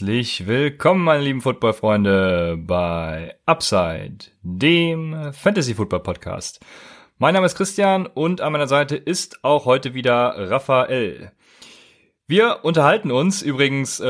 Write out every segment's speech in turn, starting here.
Herzlich willkommen, meine lieben Football-Freunde, bei Upside, dem Fantasy-Football-Podcast. Mein Name ist Christian und an meiner Seite ist auch heute wieder Raphael. Wir unterhalten uns übrigens, äh,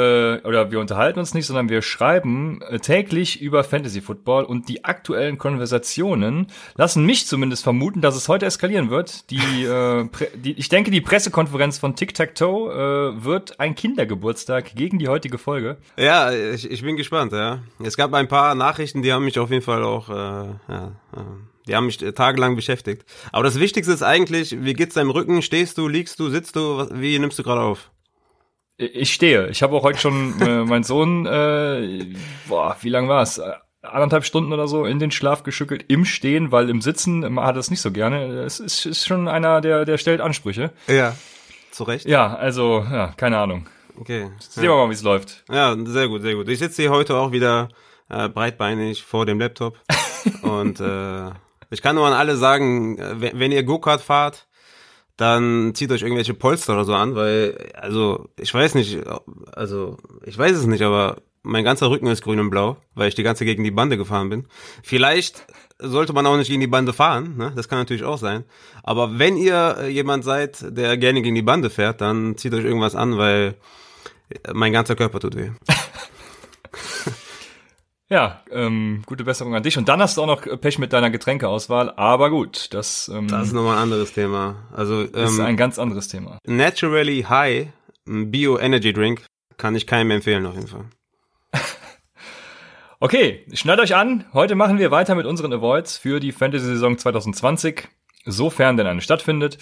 oder wir unterhalten uns nicht, sondern wir schreiben äh, täglich über Fantasy Football und die aktuellen Konversationen lassen mich zumindest vermuten, dass es heute eskalieren wird. Die, äh, die ich denke, die Pressekonferenz von Tic Tac Toe äh, wird ein Kindergeburtstag gegen die heutige Folge. Ja, ich, ich bin gespannt. Ja, es gab ein paar Nachrichten, die haben mich auf jeden Fall auch, äh, ja. Äh die haben mich tagelang beschäftigt. Aber das Wichtigste ist eigentlich, wie geht's deinem Rücken? Stehst du, liegst du, sitzt du? Wie nimmst du gerade auf? Ich stehe. Ich habe auch heute schon äh, mein Sohn, äh, boah, wie lang war es? Anderthalb Stunden oder so in den Schlaf geschüttelt im Stehen, weil im Sitzen hat er es nicht so gerne. Es ist, ist schon einer, der, der stellt Ansprüche. Ja, zu Recht. Ja, also, ja, keine Ahnung. Okay. Sehen wir ja. mal, wie es läuft. Ja, sehr gut, sehr gut. Ich sitze hier heute auch wieder äh, breitbeinig vor dem Laptop. und äh, ich kann nur an alle sagen, äh, wenn ihr Go-Kart fahrt, dann zieht euch irgendwelche Polster oder so an, weil, also, ich weiß nicht, also, ich weiß es nicht, aber mein ganzer Rücken ist grün und blau, weil ich die ganze gegen die Bande gefahren bin. Vielleicht sollte man auch nicht gegen die Bande fahren, ne? das kann natürlich auch sein. Aber wenn ihr jemand seid, der gerne gegen die Bande fährt, dann zieht euch irgendwas an, weil mein ganzer Körper tut weh. Ja, ähm, gute Besserung an dich. Und dann hast du auch noch Pech mit deiner Getränkeauswahl. Aber gut, das, ähm, das ist nochmal ein anderes Thema. Also ähm, ist ein ganz anderes Thema. Naturally High, Bio Energy Drink, kann ich keinem empfehlen auf jeden Fall. okay, schnallt euch an. Heute machen wir weiter mit unseren Avoids für die Fantasy-Saison 2020, sofern denn eine stattfindet.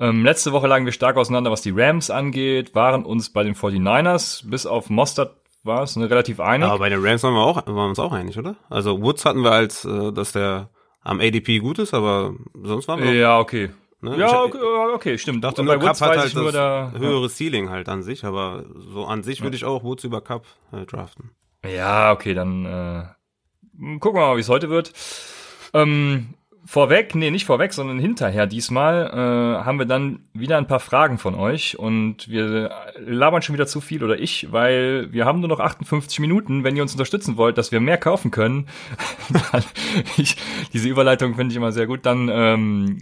Ähm, letzte Woche lagen wir stark auseinander, was die Rams angeht, waren uns bei den 49ers bis auf Mostert war es, ne, relativ einig. Aber bei den Rams waren wir, auch, waren wir uns auch einig, oder? Also Woods hatten wir als, äh, dass der am ADP gut ist, aber sonst waren wir Ja, okay. Ne? Ja, okay, okay, stimmt. Dachte nur, Cup hat halt das da, höhere ja. Ceiling halt an sich, aber so an sich würde ich auch Woods über Cup äh, draften. Ja, okay, dann äh, gucken wir mal, wie es heute wird. Ähm, vorweg, nee, nicht vorweg, sondern hinterher diesmal äh, haben wir dann wieder ein paar Fragen von euch und wir labern schon wieder zu viel oder ich, weil wir haben nur noch 58 Minuten. Wenn ihr uns unterstützen wollt, dass wir mehr kaufen können, ich, diese Überleitung finde ich immer sehr gut, dann ähm,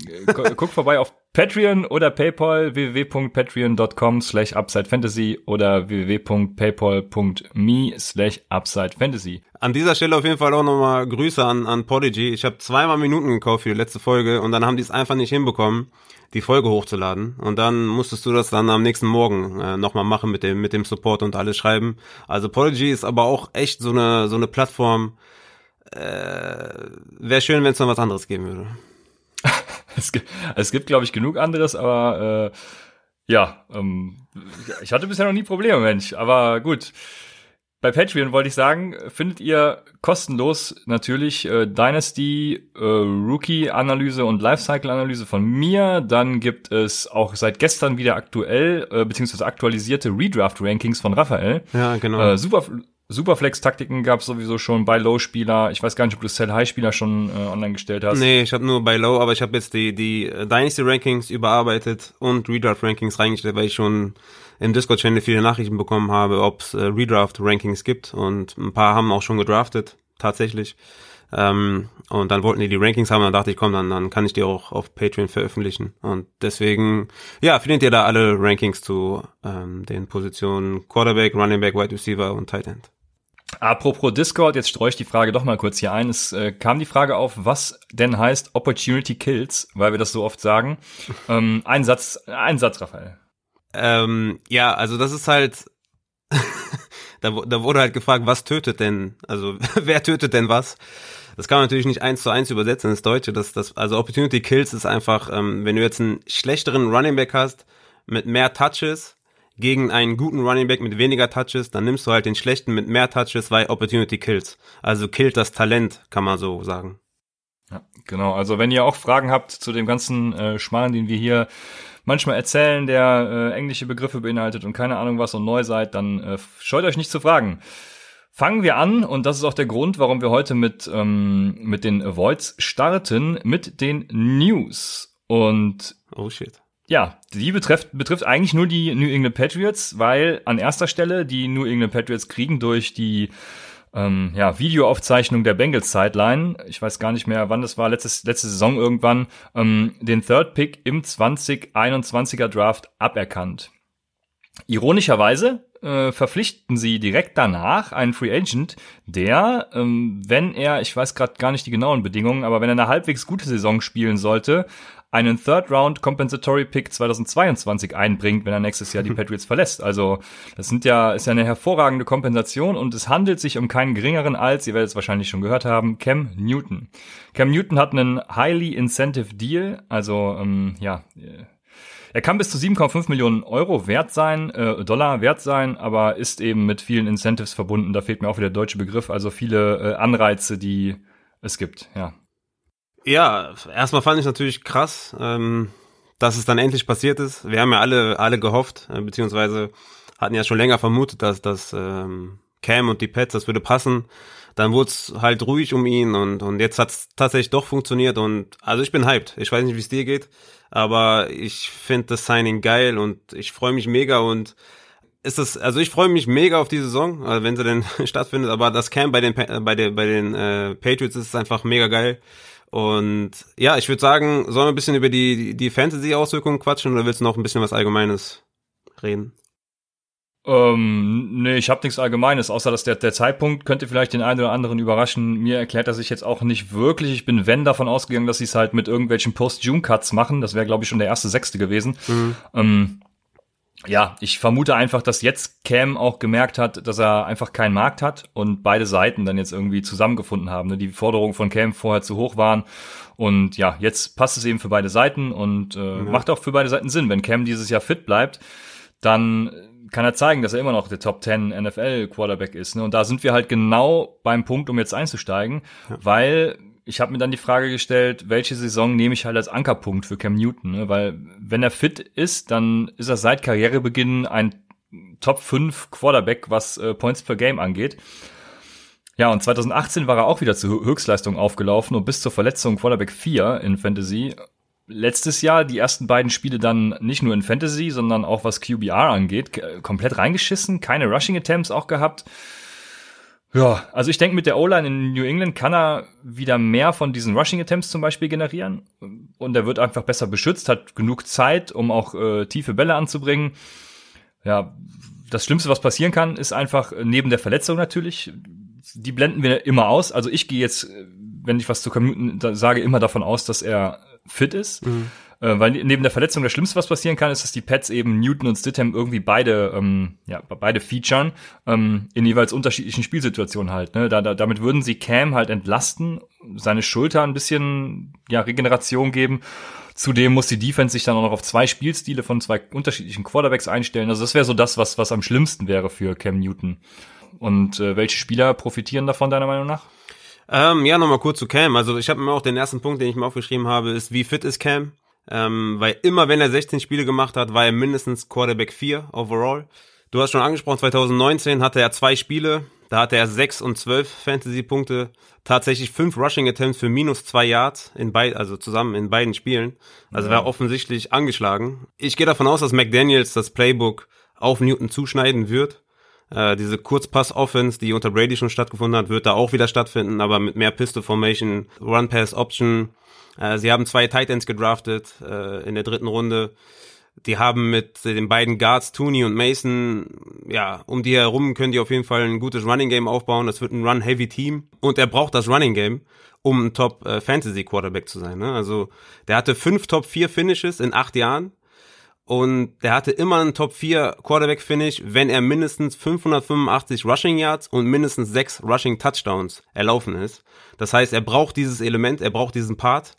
guckt vorbei auf Patreon oder PayPal www.patreon.com slash UpsideFantasy oder www.paypal.me slash UpsideFantasy. An dieser Stelle auf jeden Fall auch nochmal Grüße an, an Podigy. Ich habe zweimal Minuten gekauft für die letzte Folge und dann haben die es einfach nicht hinbekommen, die Folge hochzuladen. Und dann musstest du das dann am nächsten Morgen äh, nochmal machen mit dem, mit dem Support und alles schreiben. Also Podigy ist aber auch echt so eine, so eine Plattform. Äh, Wäre schön, wenn es noch was anderes geben würde. Es gibt, es gibt glaube ich, genug anderes, aber äh, ja, ähm, ich hatte bisher noch nie Probleme, Mensch. Aber gut. Bei Patreon wollte ich sagen, findet ihr kostenlos natürlich äh, Dynasty, äh, Rookie-Analyse und Lifecycle-Analyse von mir. Dann gibt es auch seit gestern wieder aktuell, äh, beziehungsweise aktualisierte Redraft-Rankings von Raphael. Ja, genau. Äh, super, Superflex-Taktiken gab es sowieso schon bei Low-Spieler. Ich weiß gar nicht, ob du Sell-High-Spieler schon äh, online gestellt hast. Nee, ich habe nur bei Low, aber ich habe jetzt die, die Dynasty-Rankings überarbeitet und Redraft-Rankings reingestellt, weil ich schon im Discord-Channel viele Nachrichten bekommen habe, ob es äh, Redraft-Rankings gibt und ein paar haben auch schon gedraftet, tatsächlich. Ähm, und dann wollten die die Rankings haben, dann dachte ich, komm, dann, dann kann ich die auch auf Patreon veröffentlichen. Und deswegen, ja, findet ihr da alle Rankings zu ähm, den Positionen Quarterback, Running Back, Wide Receiver und Tight End. Apropos Discord, jetzt streue ich die Frage doch mal kurz hier ein. Es äh, kam die Frage auf, was denn heißt Opportunity Kills, weil wir das so oft sagen. ähm, ein Satz, ein Satz, Raphael. Ähm, ja, also das ist halt, da, da wurde halt gefragt, was tötet denn, also wer tötet denn was? Das kann man natürlich nicht eins zu eins übersetzen ins Deutsche. Das, das, also Opportunity Kills ist einfach, ähm, wenn du jetzt einen schlechteren Running Back hast mit mehr Touches, gegen einen guten Running Back mit weniger Touches, dann nimmst du halt den schlechten mit mehr Touches, weil Opportunity kills. Also killt das Talent, kann man so sagen. Ja, genau. Also wenn ihr auch Fragen habt zu dem ganzen äh, Schmarrn, den wir hier manchmal erzählen, der äh, englische Begriffe beinhaltet und keine Ahnung was und neu seid, dann äh, scheut euch nicht zu fragen. Fangen wir an und das ist auch der Grund, warum wir heute mit ähm, mit den Avoids starten mit den News und oh shit Ja, die betrifft, betrifft eigentlich nur die New England Patriots, weil an erster Stelle die New England Patriots kriegen durch die ähm, ja, Videoaufzeichnung der Bengals Sideline, ich weiß gar nicht mehr, wann das war, letztes, letzte Saison irgendwann, ähm, den Third Pick im 2021er Draft aberkannt. Ironischerweise äh, verpflichten sie direkt danach einen Free Agent, der, ähm, wenn er, ich weiß gerade gar nicht die genauen Bedingungen, aber wenn er eine halbwegs gute Saison spielen sollte, einen Third Round Compensatory Pick 2022 einbringt, wenn er nächstes Jahr die Patriots verlässt. Also das sind ja ist ja eine hervorragende Kompensation und es handelt sich um keinen geringeren als, ihr werdet es wahrscheinlich schon gehört haben, Cam Newton. Cam Newton hat einen highly incentive Deal, also ähm, ja. Er kann bis zu 7,5 Millionen Euro wert sein, äh, Dollar wert sein, aber ist eben mit vielen Incentives verbunden. Da fehlt mir auch wieder der deutsche Begriff, also viele äh, Anreize, die es gibt, ja. Ja, erstmal fand ich natürlich krass, ähm, dass es dann endlich passiert ist. Wir haben ja alle, alle gehofft, äh, beziehungsweise hatten ja schon länger vermutet, dass das ähm, Cam und die Pets, das würde passen. Dann wurde es halt ruhig um ihn und, und jetzt hat es tatsächlich doch funktioniert und also ich bin hyped. Ich weiß nicht, wie es dir geht, aber ich finde das Signing geil und ich freue mich mega und ist das, also ich freue mich mega auf die Saison, also wenn sie denn stattfindet, aber das Camp bei den bei den bei den äh, Patriots ist einfach mega geil. Und ja, ich würde sagen, sollen wir ein bisschen über die, die Fantasy-Auswirkungen quatschen oder willst du noch ein bisschen was Allgemeines reden? Ähm, nee, ich habe nichts Allgemeines, außer dass der, der Zeitpunkt könnte vielleicht den einen oder anderen überraschen. Mir erklärt er sich jetzt auch nicht wirklich. Ich bin, wenn, davon ausgegangen, dass sie es halt mit irgendwelchen Post-June-Cuts machen. Das wäre, glaube ich, schon der erste Sechste gewesen. Mhm. Ähm, ja, ich vermute einfach, dass jetzt Cam auch gemerkt hat, dass er einfach keinen Markt hat und beide Seiten dann jetzt irgendwie zusammengefunden haben. Ne? Die Forderungen von Cam vorher zu hoch waren und ja, jetzt passt es eben für beide Seiten und äh, ja. macht auch für beide Seiten Sinn. Wenn Cam dieses Jahr fit bleibt, dann kann er zeigen, dass er immer noch der Top 10 NFL Quarterback ist. Ne? Und da sind wir halt genau beim Punkt, um jetzt einzusteigen, ja. weil ich habe mir dann die Frage gestellt, welche Saison nehme ich halt als Ankerpunkt für Cam Newton, ne? weil wenn er fit ist, dann ist er seit Karrierebeginn ein Top 5 Quarterback, was äh, Points per Game angeht. Ja, und 2018 war er auch wieder zur Höchstleistung aufgelaufen und bis zur Verletzung Quarterback 4 in Fantasy. Letztes Jahr die ersten beiden Spiele dann nicht nur in Fantasy, sondern auch was QBR angeht, komplett reingeschissen, keine Rushing Attempts auch gehabt. Ja, also ich denke, mit der O-Line in New England kann er wieder mehr von diesen Rushing Attempts zum Beispiel generieren. Und er wird einfach besser beschützt, hat genug Zeit, um auch äh, tiefe Bälle anzubringen. Ja, das Schlimmste, was passieren kann, ist einfach äh, neben der Verletzung natürlich. Die blenden wir immer aus. Also ich gehe jetzt, äh, wenn ich was zu Commuten sage, immer davon aus, dass er fit ist. Mhm. Äh, weil neben der Verletzung das Schlimmste, was passieren kann, ist, dass die Pets eben Newton und Stidham irgendwie beide, ähm, ja, beide featuren, ähm, in jeweils unterschiedlichen Spielsituationen halt. Ne? Da, da, damit würden sie Cam halt entlasten, seine Schulter ein bisschen, ja, Regeneration geben. Zudem muss die Defense sich dann auch noch auf zwei Spielstile von zwei unterschiedlichen Quarterbacks einstellen. Also das wäre so das, was, was am schlimmsten wäre für Cam Newton. Und äh, welche Spieler profitieren davon, deiner Meinung nach? Ähm, ja, nochmal kurz zu Cam. Also ich habe mir auch den ersten Punkt, den ich mir aufgeschrieben habe, ist, wie fit ist Cam? Ähm, weil immer, wenn er 16 Spiele gemacht hat, war er mindestens Quarterback 4 overall. Du hast schon angesprochen, 2019 hatte er zwei Spiele, da hatte er 6 und 12 Fantasy-Punkte, tatsächlich fünf Rushing Attempts für minus zwei Yards in beid, also zusammen in beiden Spielen. Also ja. war offensichtlich angeschlagen. Ich gehe davon aus, dass McDaniels das Playbook auf Newton zuschneiden wird. Äh, diese Kurzpass-Offense, die unter Brady schon stattgefunden hat, wird da auch wieder stattfinden, aber mit mehr Pistol-Formation, Run-Pass-Option, äh, sie haben zwei Titans gedraftet äh, in der dritten Runde. Die haben mit den beiden Guards, Tooney und Mason, ja, um die herum können die auf jeden Fall ein gutes Running Game aufbauen. Das wird ein Run-Heavy-Team. Und er braucht das Running Game, um ein Top-Fantasy-Quarterback zu sein. Ne? Also, der hatte fünf Top-4-Finishes in acht Jahren. Und der hatte immer einen Top 4 Quarterback Finish, wenn er mindestens 585 Rushing Yards und mindestens sechs Rushing Touchdowns erlaufen ist. Das heißt, er braucht dieses Element, er braucht diesen Part.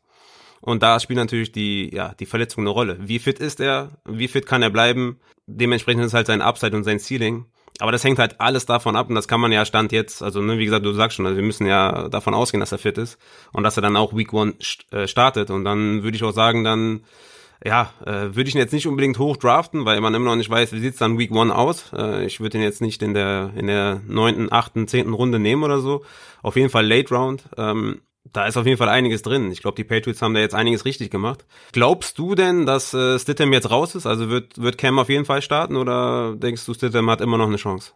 Und da spielt natürlich die, ja, die Verletzung eine Rolle. Wie fit ist er? Wie fit kann er bleiben? Dementsprechend ist halt sein Upside und sein Ceiling. Aber das hängt halt alles davon ab und das kann man ja Stand jetzt, also ne, wie gesagt, du sagst schon, also wir müssen ja davon ausgehen, dass er fit ist und dass er dann auch Week One äh, startet. Und dann würde ich auch sagen, dann ja, äh, würde ich ihn jetzt nicht unbedingt hoch draften, weil man immer noch nicht weiß, wie sieht's dann Week One aus. Äh, ich würde ihn jetzt nicht in der in der neunten, achten, zehnten Runde nehmen oder so. Auf jeden Fall Late Round. Ähm, da ist auf jeden Fall einiges drin. Ich glaube, die Patriots haben da jetzt einiges richtig gemacht. Glaubst du denn, dass äh, Stidham jetzt raus ist? Also wird, wird Cam auf jeden Fall starten oder denkst du, Stidham hat immer noch eine Chance?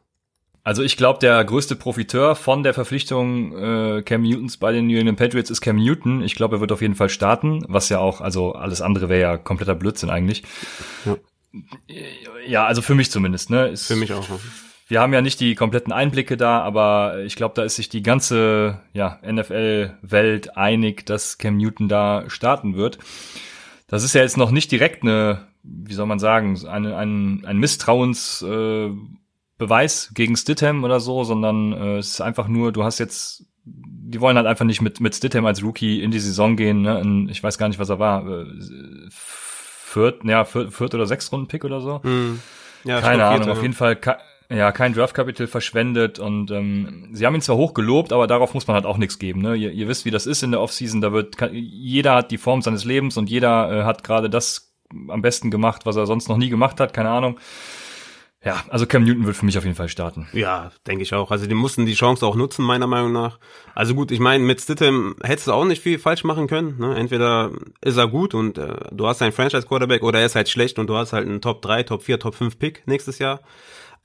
Also ich glaube, der größte Profiteur von der Verpflichtung äh, Cam Newtons bei den New England Patriots ist Cam Newton. Ich glaube, er wird auf jeden Fall starten, was ja auch, also alles andere wäre ja kompletter Blödsinn eigentlich. Ja. ja, also für mich zumindest. Ne? Ist, für mich auch. Wir haben ja nicht die kompletten Einblicke da, aber ich glaube, da ist sich die ganze ja, NFL-Welt einig, dass Cam Newton da starten wird. Das ist ja jetzt noch nicht direkt eine, wie soll man sagen, eine, ein, ein Misstrauens... Äh, Beweis gegen Stidham oder so, sondern äh, es ist einfach nur, du hast jetzt, die wollen halt einfach nicht mit, mit Stidham als Rookie in die Saison gehen. Ne? In, ich weiß gar nicht, was er war. Äh, viert, ja, viert, viert oder sechs Runden Pick oder so. Hm. Ja, Keine Ahnung, auf jeden Fall ja, kein Draft-Capital verschwendet und ähm, sie haben ihn zwar hoch gelobt, aber darauf muss man halt auch nichts geben. Ne? Ihr, ihr wisst, wie das ist in der Offseason, da wird kann, jeder hat die Form seines Lebens und jeder äh, hat gerade das am besten gemacht, was er sonst noch nie gemacht hat, keine Ahnung. Ja, also Cam Newton wird für mich auf jeden Fall starten. Ja, denke ich auch. Also die mussten die Chance auch nutzen, meiner Meinung nach. Also gut, ich meine, mit Stittem hättest du auch nicht viel falsch machen können. Ne? Entweder ist er gut und äh, du hast einen Franchise-Quarterback oder er ist halt schlecht und du hast halt einen Top 3, Top 4, Top 5 Pick nächstes Jahr.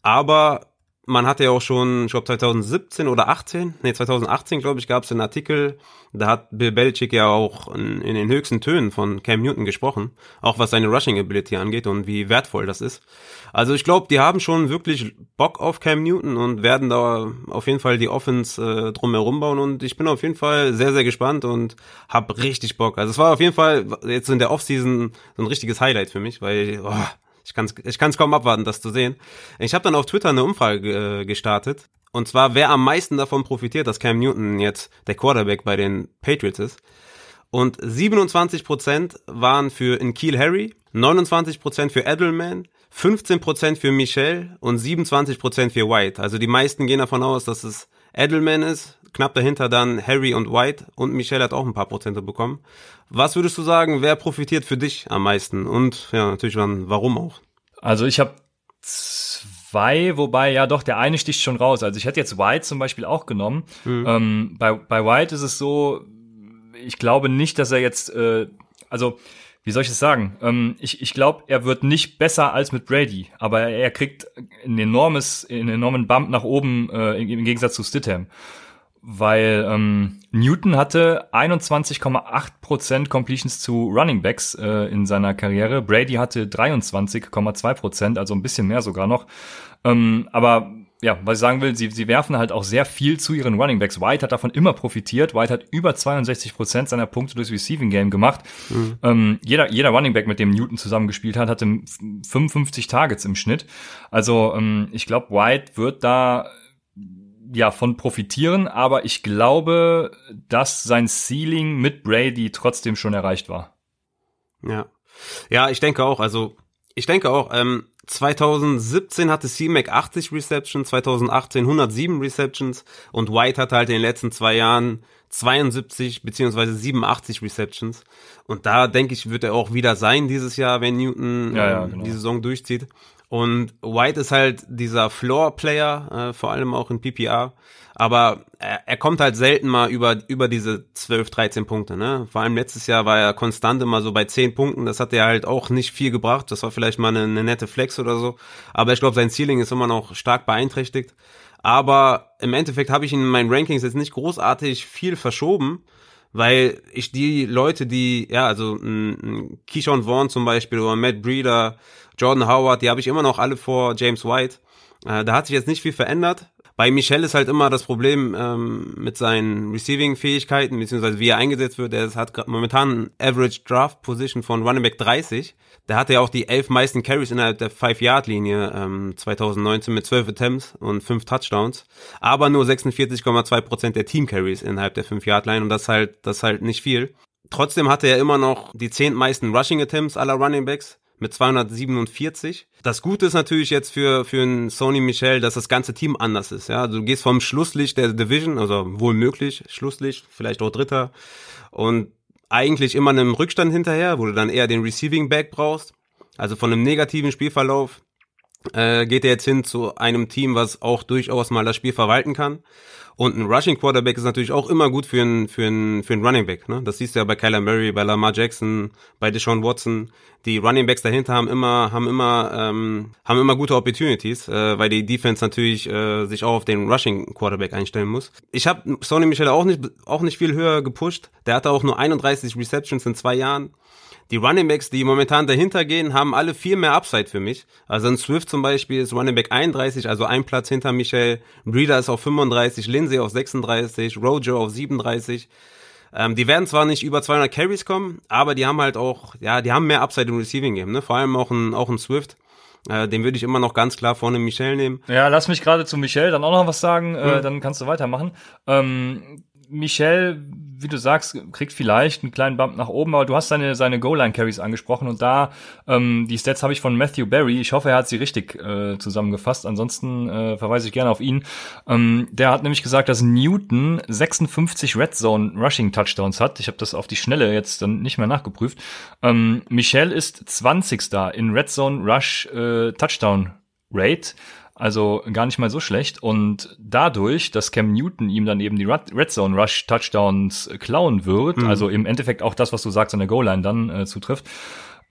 Aber man hatte ja auch schon, ich glaube 2017 oder 18, nee 2018 glaube ich, gab es einen Artikel, da hat Bill Belichick ja auch in, in, den höchsten Tönen von Cam Newton gesprochen, auch was seine Rushing Ability angeht und wie wertvoll das ist. Also ich glaube, die haben schon wirklich Bock auf Cam Newton und werden da auf jeden Fall die Offense äh, drumherum bauen und ich bin auf jeden Fall sehr, sehr gespannt und habe richtig Bock. Also es war auf jeden Fall jetzt in der Offseason so ein richtiges Highlight für mich, weil oh, ich kann es ich kann's kaum abwarten, das zu sehen. Ich habe dann auf Twitter eine Umfrage äh, gestartet. Und zwar, wer am meisten davon profitiert, dass Cam Newton jetzt der Quarterback bei den Patriots ist. Und 27% waren für Kiel Harry, 29% für Edelman, 15% für Michelle und 27% für White. Also die meisten gehen davon aus, dass es Edelman ist, knapp dahinter dann Harry und White und Michelle hat auch ein paar Prozente bekommen. Was würdest du sagen, wer profitiert für dich am meisten? Und ja, natürlich dann, warum auch? Also ich habe zwei, wobei ja doch, der eine sticht schon raus. Also ich hätte jetzt White zum Beispiel auch genommen. Mhm. Ähm, bei, bei White ist es so, ich glaube nicht, dass er jetzt, äh, also wie soll ich es sagen? Ähm, ich ich glaube, er wird nicht besser als mit Brady, aber er kriegt ein enormes, einen enormen Bump nach oben äh, im Gegensatz zu Stidham weil ähm, Newton hatte 21,8% Completions zu Running Backs äh, in seiner Karriere. Brady hatte 23,2%, also ein bisschen mehr sogar noch. Ähm, aber ja, was ich sagen will, sie, sie werfen halt auch sehr viel zu ihren Running Backs. White hat davon immer profitiert. White hat über 62% seiner Punkte durchs Receiving Game gemacht. Mhm. Ähm, jeder, jeder Running Back, mit dem Newton zusammengespielt hat, hatte 55 Targets im Schnitt. Also ähm, ich glaube, White wird da ja von profitieren, aber ich glaube, dass sein Ceiling mit Brady trotzdem schon erreicht war. Ja. Ja, ich denke auch, also ich denke auch, ähm, 2017 hatte C-Mac 80 Receptions, 2018 107 Receptions und White hatte halt in den letzten zwei Jahren 72 beziehungsweise 87 Receptions. Und da denke ich, wird er auch wieder sein dieses Jahr, wenn Newton ja, ja, ähm, genau. die Saison durchzieht. Und White ist halt dieser Floor-Player, äh, vor allem auch in PPR. Aber er, er kommt halt selten mal über, über diese 12, 13 Punkte. Ne? Vor allem letztes Jahr war er konstant immer so bei 10 Punkten. Das hat er halt auch nicht viel gebracht. Das war vielleicht mal eine, eine nette Flex oder so. Aber ich glaube, sein Ceiling ist immer noch stark beeinträchtigt. Aber im Endeffekt habe ich ihn in meinen Rankings jetzt nicht großartig viel verschoben weil ich die Leute, die, ja, also ein Keyshawn Vaughn zum Beispiel oder Matt Breeder, Jordan Howard, die habe ich immer noch alle vor James White. Äh, da hat sich jetzt nicht viel verändert. Bei Michel ist halt immer das Problem ähm, mit seinen Receiving-Fähigkeiten, beziehungsweise wie er eingesetzt wird. Er hat momentan Average Draft Position von Running Back 30. Der hatte ja auch die elf meisten Carries innerhalb der 5-Yard-Linie ähm, 2019 mit 12 Attempts und 5 Touchdowns. Aber nur 46,2% der Team-Carries innerhalb der 5-Yard-Line und das halt, das halt nicht viel. Trotzdem hatte er immer noch die zehntmeisten Rushing Attempts aller Running Backs mit 247. Das Gute ist natürlich jetzt für, für einen Sony Michel, dass das ganze Team anders ist. Ja, du gehst vom Schlusslicht der Division, also wohl möglich, Schlusslicht, vielleicht auch Dritter und eigentlich immer einem Rückstand hinterher, wo du dann eher den Receiving Back brauchst. Also von einem negativen Spielverlauf äh, geht er jetzt hin zu einem Team, was auch durchaus mal das Spiel verwalten kann. Und ein Rushing Quarterback ist natürlich auch immer gut für einen für einen für einen Running Back. Ne? Das siehst du ja bei Kyler Murray, bei Lamar Jackson, bei Deshaun Watson. Die Running Backs dahinter haben immer haben immer ähm, haben immer gute Opportunities, äh, weil die Defense natürlich äh, sich auch auf den Rushing Quarterback einstellen muss. Ich habe Sony Michel auch nicht auch nicht viel höher gepusht. Der hatte auch nur 31 Receptions in zwei Jahren. Die Running Backs, die momentan dahinter gehen, haben alle viel mehr Upside für mich. Also ein Swift zum Beispiel ist Running Back 31, also ein Platz hinter Michel. Breeder ist auf 35, Lindsay auf 36, Rojo auf 37. Ähm, die werden zwar nicht über 200 Carries kommen, aber die haben halt auch, ja, die haben mehr Upside im Receiving Game, ne? Vor allem auch ein, auch ein Swift. Äh, den würde ich immer noch ganz klar vorne Michel nehmen. Ja, lass mich gerade zu Michel dann auch noch was sagen, äh, hm. dann kannst du weitermachen. Ähm, Michel, wie du sagst, kriegt vielleicht einen kleinen Bump nach oben, aber du hast seine, seine Goal-Line-Carries angesprochen und da, ähm, die Stats habe ich von Matthew Barry. Ich hoffe, er hat sie richtig äh, zusammengefasst. Ansonsten äh, verweise ich gerne auf ihn. Ähm, der hat nämlich gesagt, dass Newton 56 Red Zone Rushing Touchdowns hat. Ich habe das auf die Schnelle jetzt dann nicht mehr nachgeprüft. Ähm, Michel ist 20. in Red Zone Rush äh, Touchdown Rate. Also gar nicht mal so schlecht. Und dadurch, dass Cam Newton ihm dann eben die Red Zone Rush Touchdowns klauen wird, mhm. also im Endeffekt auch das, was du sagst an der Goal-Line dann äh, zutrifft,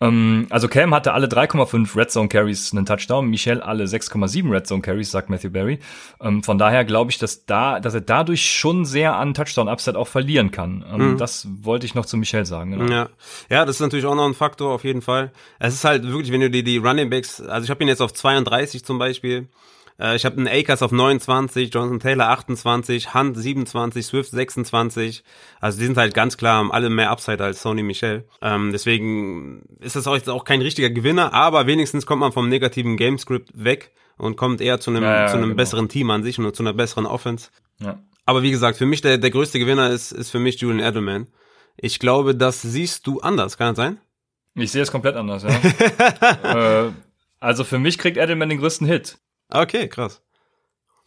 ähm, also Cam hatte alle 3,5 Red Zone Carries einen Touchdown, Michel alle 6,7 Red Zone Carries, sagt Matthew Berry. Ähm, von daher glaube ich, dass da, dass er dadurch schon sehr an Touchdown Upset auch verlieren kann. Ähm, mhm. Das wollte ich noch zu Michel sagen. Genau. Ja. ja, das ist natürlich auch noch ein Faktor auf jeden Fall. Es ist halt wirklich, wenn du die, die Running Backs, also ich habe ihn jetzt auf 32 zum Beispiel. Äh, ich habe einen Akers auf 29, Jonathan Taylor 28, Hunt 27, Swift 26. Also die sind halt ganz klar, haben alle mehr Upside als Sony Michel. Ähm, deswegen ist das auch jetzt auch kein richtiger Gewinner, aber wenigstens kommt man vom negativen Gamescript weg und kommt eher zu einem, ja, ja, zu einem genau. besseren Team an sich und zu einer besseren Offense. Ja. Aber wie gesagt, für mich der, der größte Gewinner ist, ist für mich Julian Edelman. Ich glaube, das siehst du anders, kann das sein? Ich sehe es komplett anders, ja. äh, also für mich kriegt Edelman den größten Hit. Okay, krass.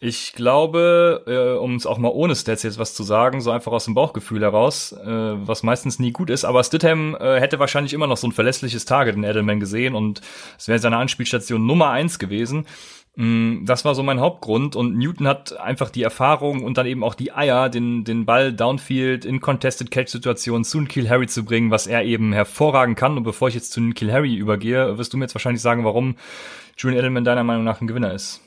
Ich glaube, äh, um es auch mal ohne Stats jetzt was zu sagen, so einfach aus dem Bauchgefühl heraus, äh, was meistens nie gut ist, aber Stidham äh, hätte wahrscheinlich immer noch so ein verlässliches Target in Edelman gesehen und es wäre seine Anspielstation Nummer eins gewesen. Mm, das war so mein Hauptgrund und Newton hat einfach die Erfahrung und dann eben auch die Eier, den, den Ball downfield in Contested Catch Situationen zu Kill Harry zu bringen, was er eben hervorragen kann. Und bevor ich jetzt zu Kill Harry übergehe, wirst du mir jetzt wahrscheinlich sagen, warum Julian Edelman deiner Meinung nach ein Gewinner ist?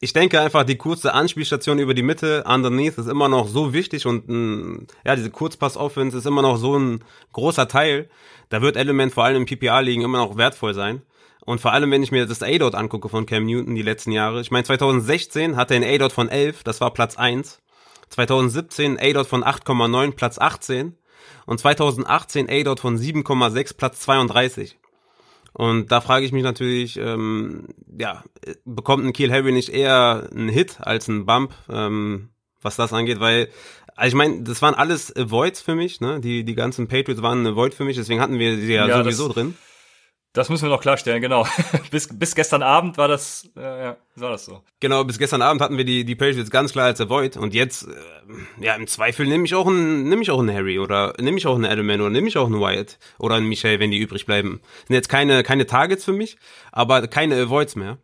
Ich denke einfach, die kurze Anspielstation über die Mitte, underneath, ist immer noch so wichtig und mh, ja, diese Kurzpass-Offense ist immer noch so ein großer Teil. Da wird Element vor allem im PPA-Ligen immer noch wertvoll sein. Und vor allem, wenn ich mir das A-Dot angucke von Cam Newton die letzten Jahre. Ich meine, 2016 hatte er ein A-Dot von 11, das war Platz 1. 2017 A-Dot von 8,9, Platz 18. Und 2018 A-Dot von 7,6, Platz 32. Und da frage ich mich natürlich, ähm, ja, bekommt ein Kiel Harry nicht eher einen Hit als einen Bump, ähm, was das angeht, weil also ich meine, das waren alles Avoids für mich, ne? Die, die ganzen Patriots waren ein Avoid für mich, deswegen hatten wir sie ja, ja sowieso drin. Das müssen wir noch klarstellen, genau. bis, bis gestern Abend war das, äh, ja, war das so. Genau, bis gestern Abend hatten wir die, die Patriots ganz klar als Avoid und jetzt, äh, ja, im Zweifel nehme ich auch einen, nehme ich auch einen Harry oder nehme ich auch einen Edelman oder nehme ich auch einen Wyatt oder einen Michel, wenn die übrig bleiben. Sind jetzt keine, keine Targets für mich, aber keine Avoids mehr.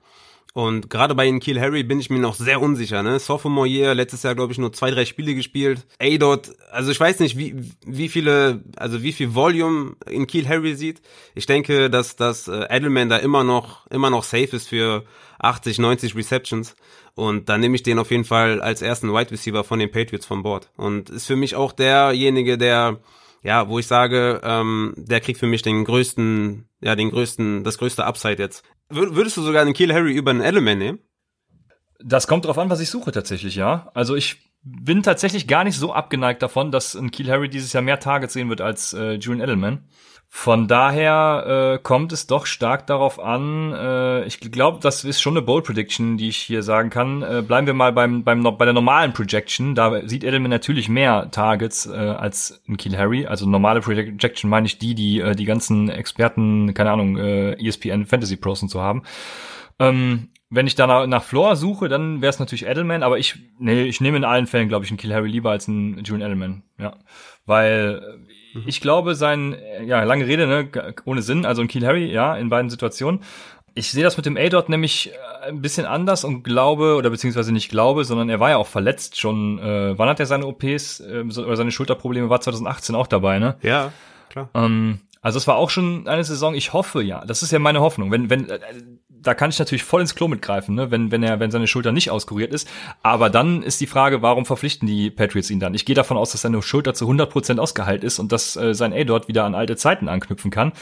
Und gerade bei Kiel Harry bin ich mir noch sehr unsicher. Ne? Sophomore Year, letztes Jahr glaube ich nur zwei, drei Spiele gespielt. A-Dot, also ich weiß nicht, wie, wie viele, also wie viel Volume in Kiel Harry sieht. Ich denke, dass, dass äh, Edelman da immer noch, immer noch safe ist für 80, 90 Receptions. Und da nehme ich den auf jeden Fall als ersten Wide Receiver von den Patriots von Bord. Und ist für mich auch derjenige, der, ja, wo ich sage, ähm, der kriegt für mich den größten, ja, den größten, das größte Upside jetzt. Würdest du sogar einen Kill Harry über einen Element nehmen? Das kommt drauf an, was ich suche tatsächlich, ja. Also ich bin tatsächlich gar nicht so abgeneigt davon, dass ein Kiel Harry dieses Jahr mehr Targets sehen wird als äh, Julian Edelman. Von daher äh, kommt es doch stark darauf an. Äh, ich glaube, das ist schon eine Bold Prediction, die ich hier sagen kann. Äh, bleiben wir mal beim, beim bei der normalen Projection. Da sieht Edelman natürlich mehr Targets äh, als ein Kiel Harry. Also normale Projection meine ich die, die äh, die ganzen Experten, keine Ahnung, äh, ESPN Fantasy Pros und so haben. Ähm, wenn ich da nach Floor suche, dann wäre es natürlich Edelman, aber ich, nee, ich nehme in allen Fällen, glaube ich, einen Kill Harry lieber als einen Julian Edelman. Ja. Weil Mhm. Ich glaube, sein, ja, lange Rede, ne, ohne Sinn, also ein Kiel Harry, ja, in beiden Situationen. Ich sehe das mit dem A-Dot nämlich äh, ein bisschen anders und glaube, oder beziehungsweise nicht glaube, sondern er war ja auch verletzt schon. Äh, wann hat er seine OPs äh, oder seine Schulterprobleme? War 2018 auch dabei, ne? Ja, klar. Ähm, also es war auch schon eine Saison, ich hoffe ja, das ist ja meine Hoffnung. Wenn, wenn, äh, da kann ich natürlich voll ins Klo mitgreifen, ne, wenn, wenn er, wenn seine Schulter nicht auskuriert ist. Aber dann ist die Frage, warum verpflichten die Patriots ihn dann? Ich gehe davon aus, dass seine Schulter zu 100 Prozent ausgeheilt ist und dass äh, sein A dort wieder an alte Zeiten anknüpfen kann.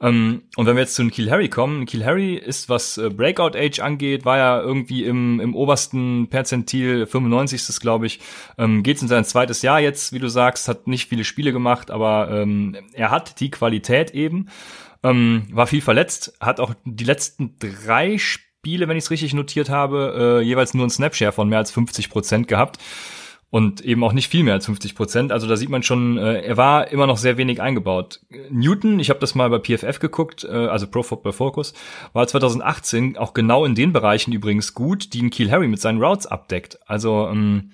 Ähm, und wenn wir jetzt zu Kiel Harry kommen, Kiel Harry ist, was äh, Breakout Age angeht, war ja irgendwie im, im obersten Perzentil 95. glaube ich, ähm, geht in sein zweites Jahr jetzt, wie du sagst, hat nicht viele Spiele gemacht, aber ähm, er hat die Qualität eben. Ähm, war viel verletzt, hat auch die letzten drei Spiele, wenn ich es richtig notiert habe, äh, jeweils nur einen Snapshare von mehr als 50 Prozent gehabt und eben auch nicht viel mehr als 50 Prozent. Also da sieht man schon, äh, er war immer noch sehr wenig eingebaut. Newton, ich habe das mal bei PFF geguckt, äh, also Pro Football Focus, war 2018 auch genau in den Bereichen übrigens gut, die ein Kiel Harry mit seinen Routes abdeckt. Also ähm,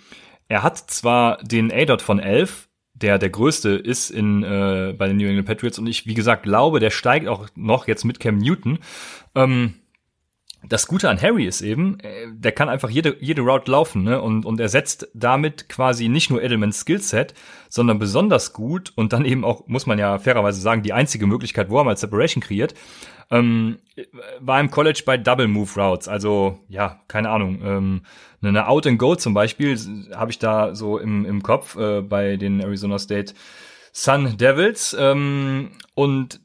er hat zwar den A-Dot von 11, der der größte ist in äh, bei den New England Patriots und ich wie gesagt glaube, der steigt auch noch jetzt mit Cam Newton. Ähm, das Gute an Harry ist eben, äh, der kann einfach jede, jede Route laufen, ne? Und, und er setzt damit quasi nicht nur Edelmans Skillset, sondern besonders gut und dann eben auch, muss man ja fairerweise sagen, die einzige Möglichkeit, wo er mal Separation kreiert, ähm, war im College bei Double Move Routes. Also, ja, keine Ahnung. Ähm, eine Out and Go zum Beispiel habe ich da so im, im Kopf äh, bei den Arizona State Sun Devils. Ähm, und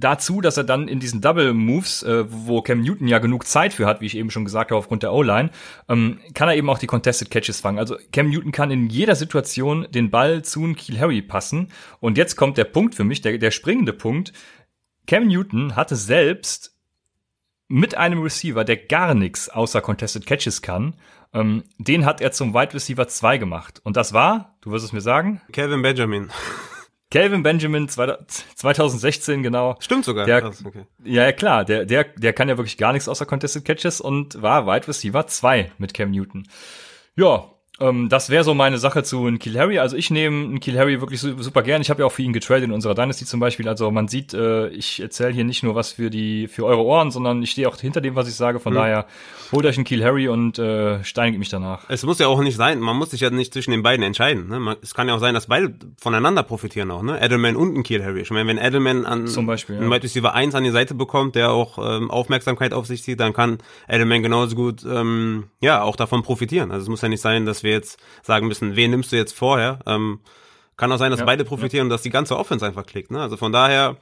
dazu, dass er dann in diesen Double Moves, äh, wo Cam Newton ja genug Zeit für hat, wie ich eben schon gesagt habe, aufgrund der O-Line, ähm, kann er eben auch die Contested Catches fangen. Also Cam Newton kann in jeder Situation den Ball zu Kiel Harry passen. Und jetzt kommt der Punkt für mich, der, der springende Punkt. Cam Newton hatte selbst mit einem Receiver, der gar nichts außer Contested Catches kann, ähm, den hat er zum Wide Receiver 2 gemacht. Und das war, du wirst es mir sagen? Kevin Benjamin. Calvin Benjamin 2016 genau. Stimmt sogar. Der, okay. Ja, klar, der, der, der kann ja wirklich gar nichts außer Contested Catches und war Wide Receiver 2 mit Cam Newton. Ja, ähm, das wäre so meine Sache zu einem Kill Harry. Also ich nehme einen Kill Harry wirklich super gern. Ich habe ja auch für ihn getradet in unserer Dynasty zum Beispiel. Also man sieht, äh, ich erzähle hier nicht nur was für die für eure Ohren, sondern ich stehe auch hinter dem, was ich sage. Von mhm. daher holt euch einen Kill Harry und äh, steinigt mich danach. Es muss ja auch nicht sein. Man muss sich ja nicht zwischen den beiden entscheiden. Ne? Man, es kann ja auch sein, dass beide voneinander profitieren auch. Ne? Edelman und ein Kill Harry. Ich meine, wenn Edelman an zum Beispiel ja. einen Wide Receiver 1 an die Seite bekommt, der auch ähm, Aufmerksamkeit auf sich zieht, dann kann Edelman genauso gut ähm, ja auch davon profitieren. Also es muss ja nicht sein, dass wir jetzt sagen müssen, wen nimmst du jetzt vorher? Ähm, kann auch sein, dass ja, beide profitieren ja. und dass die ganze Offense einfach klickt. Ne? Also von daher,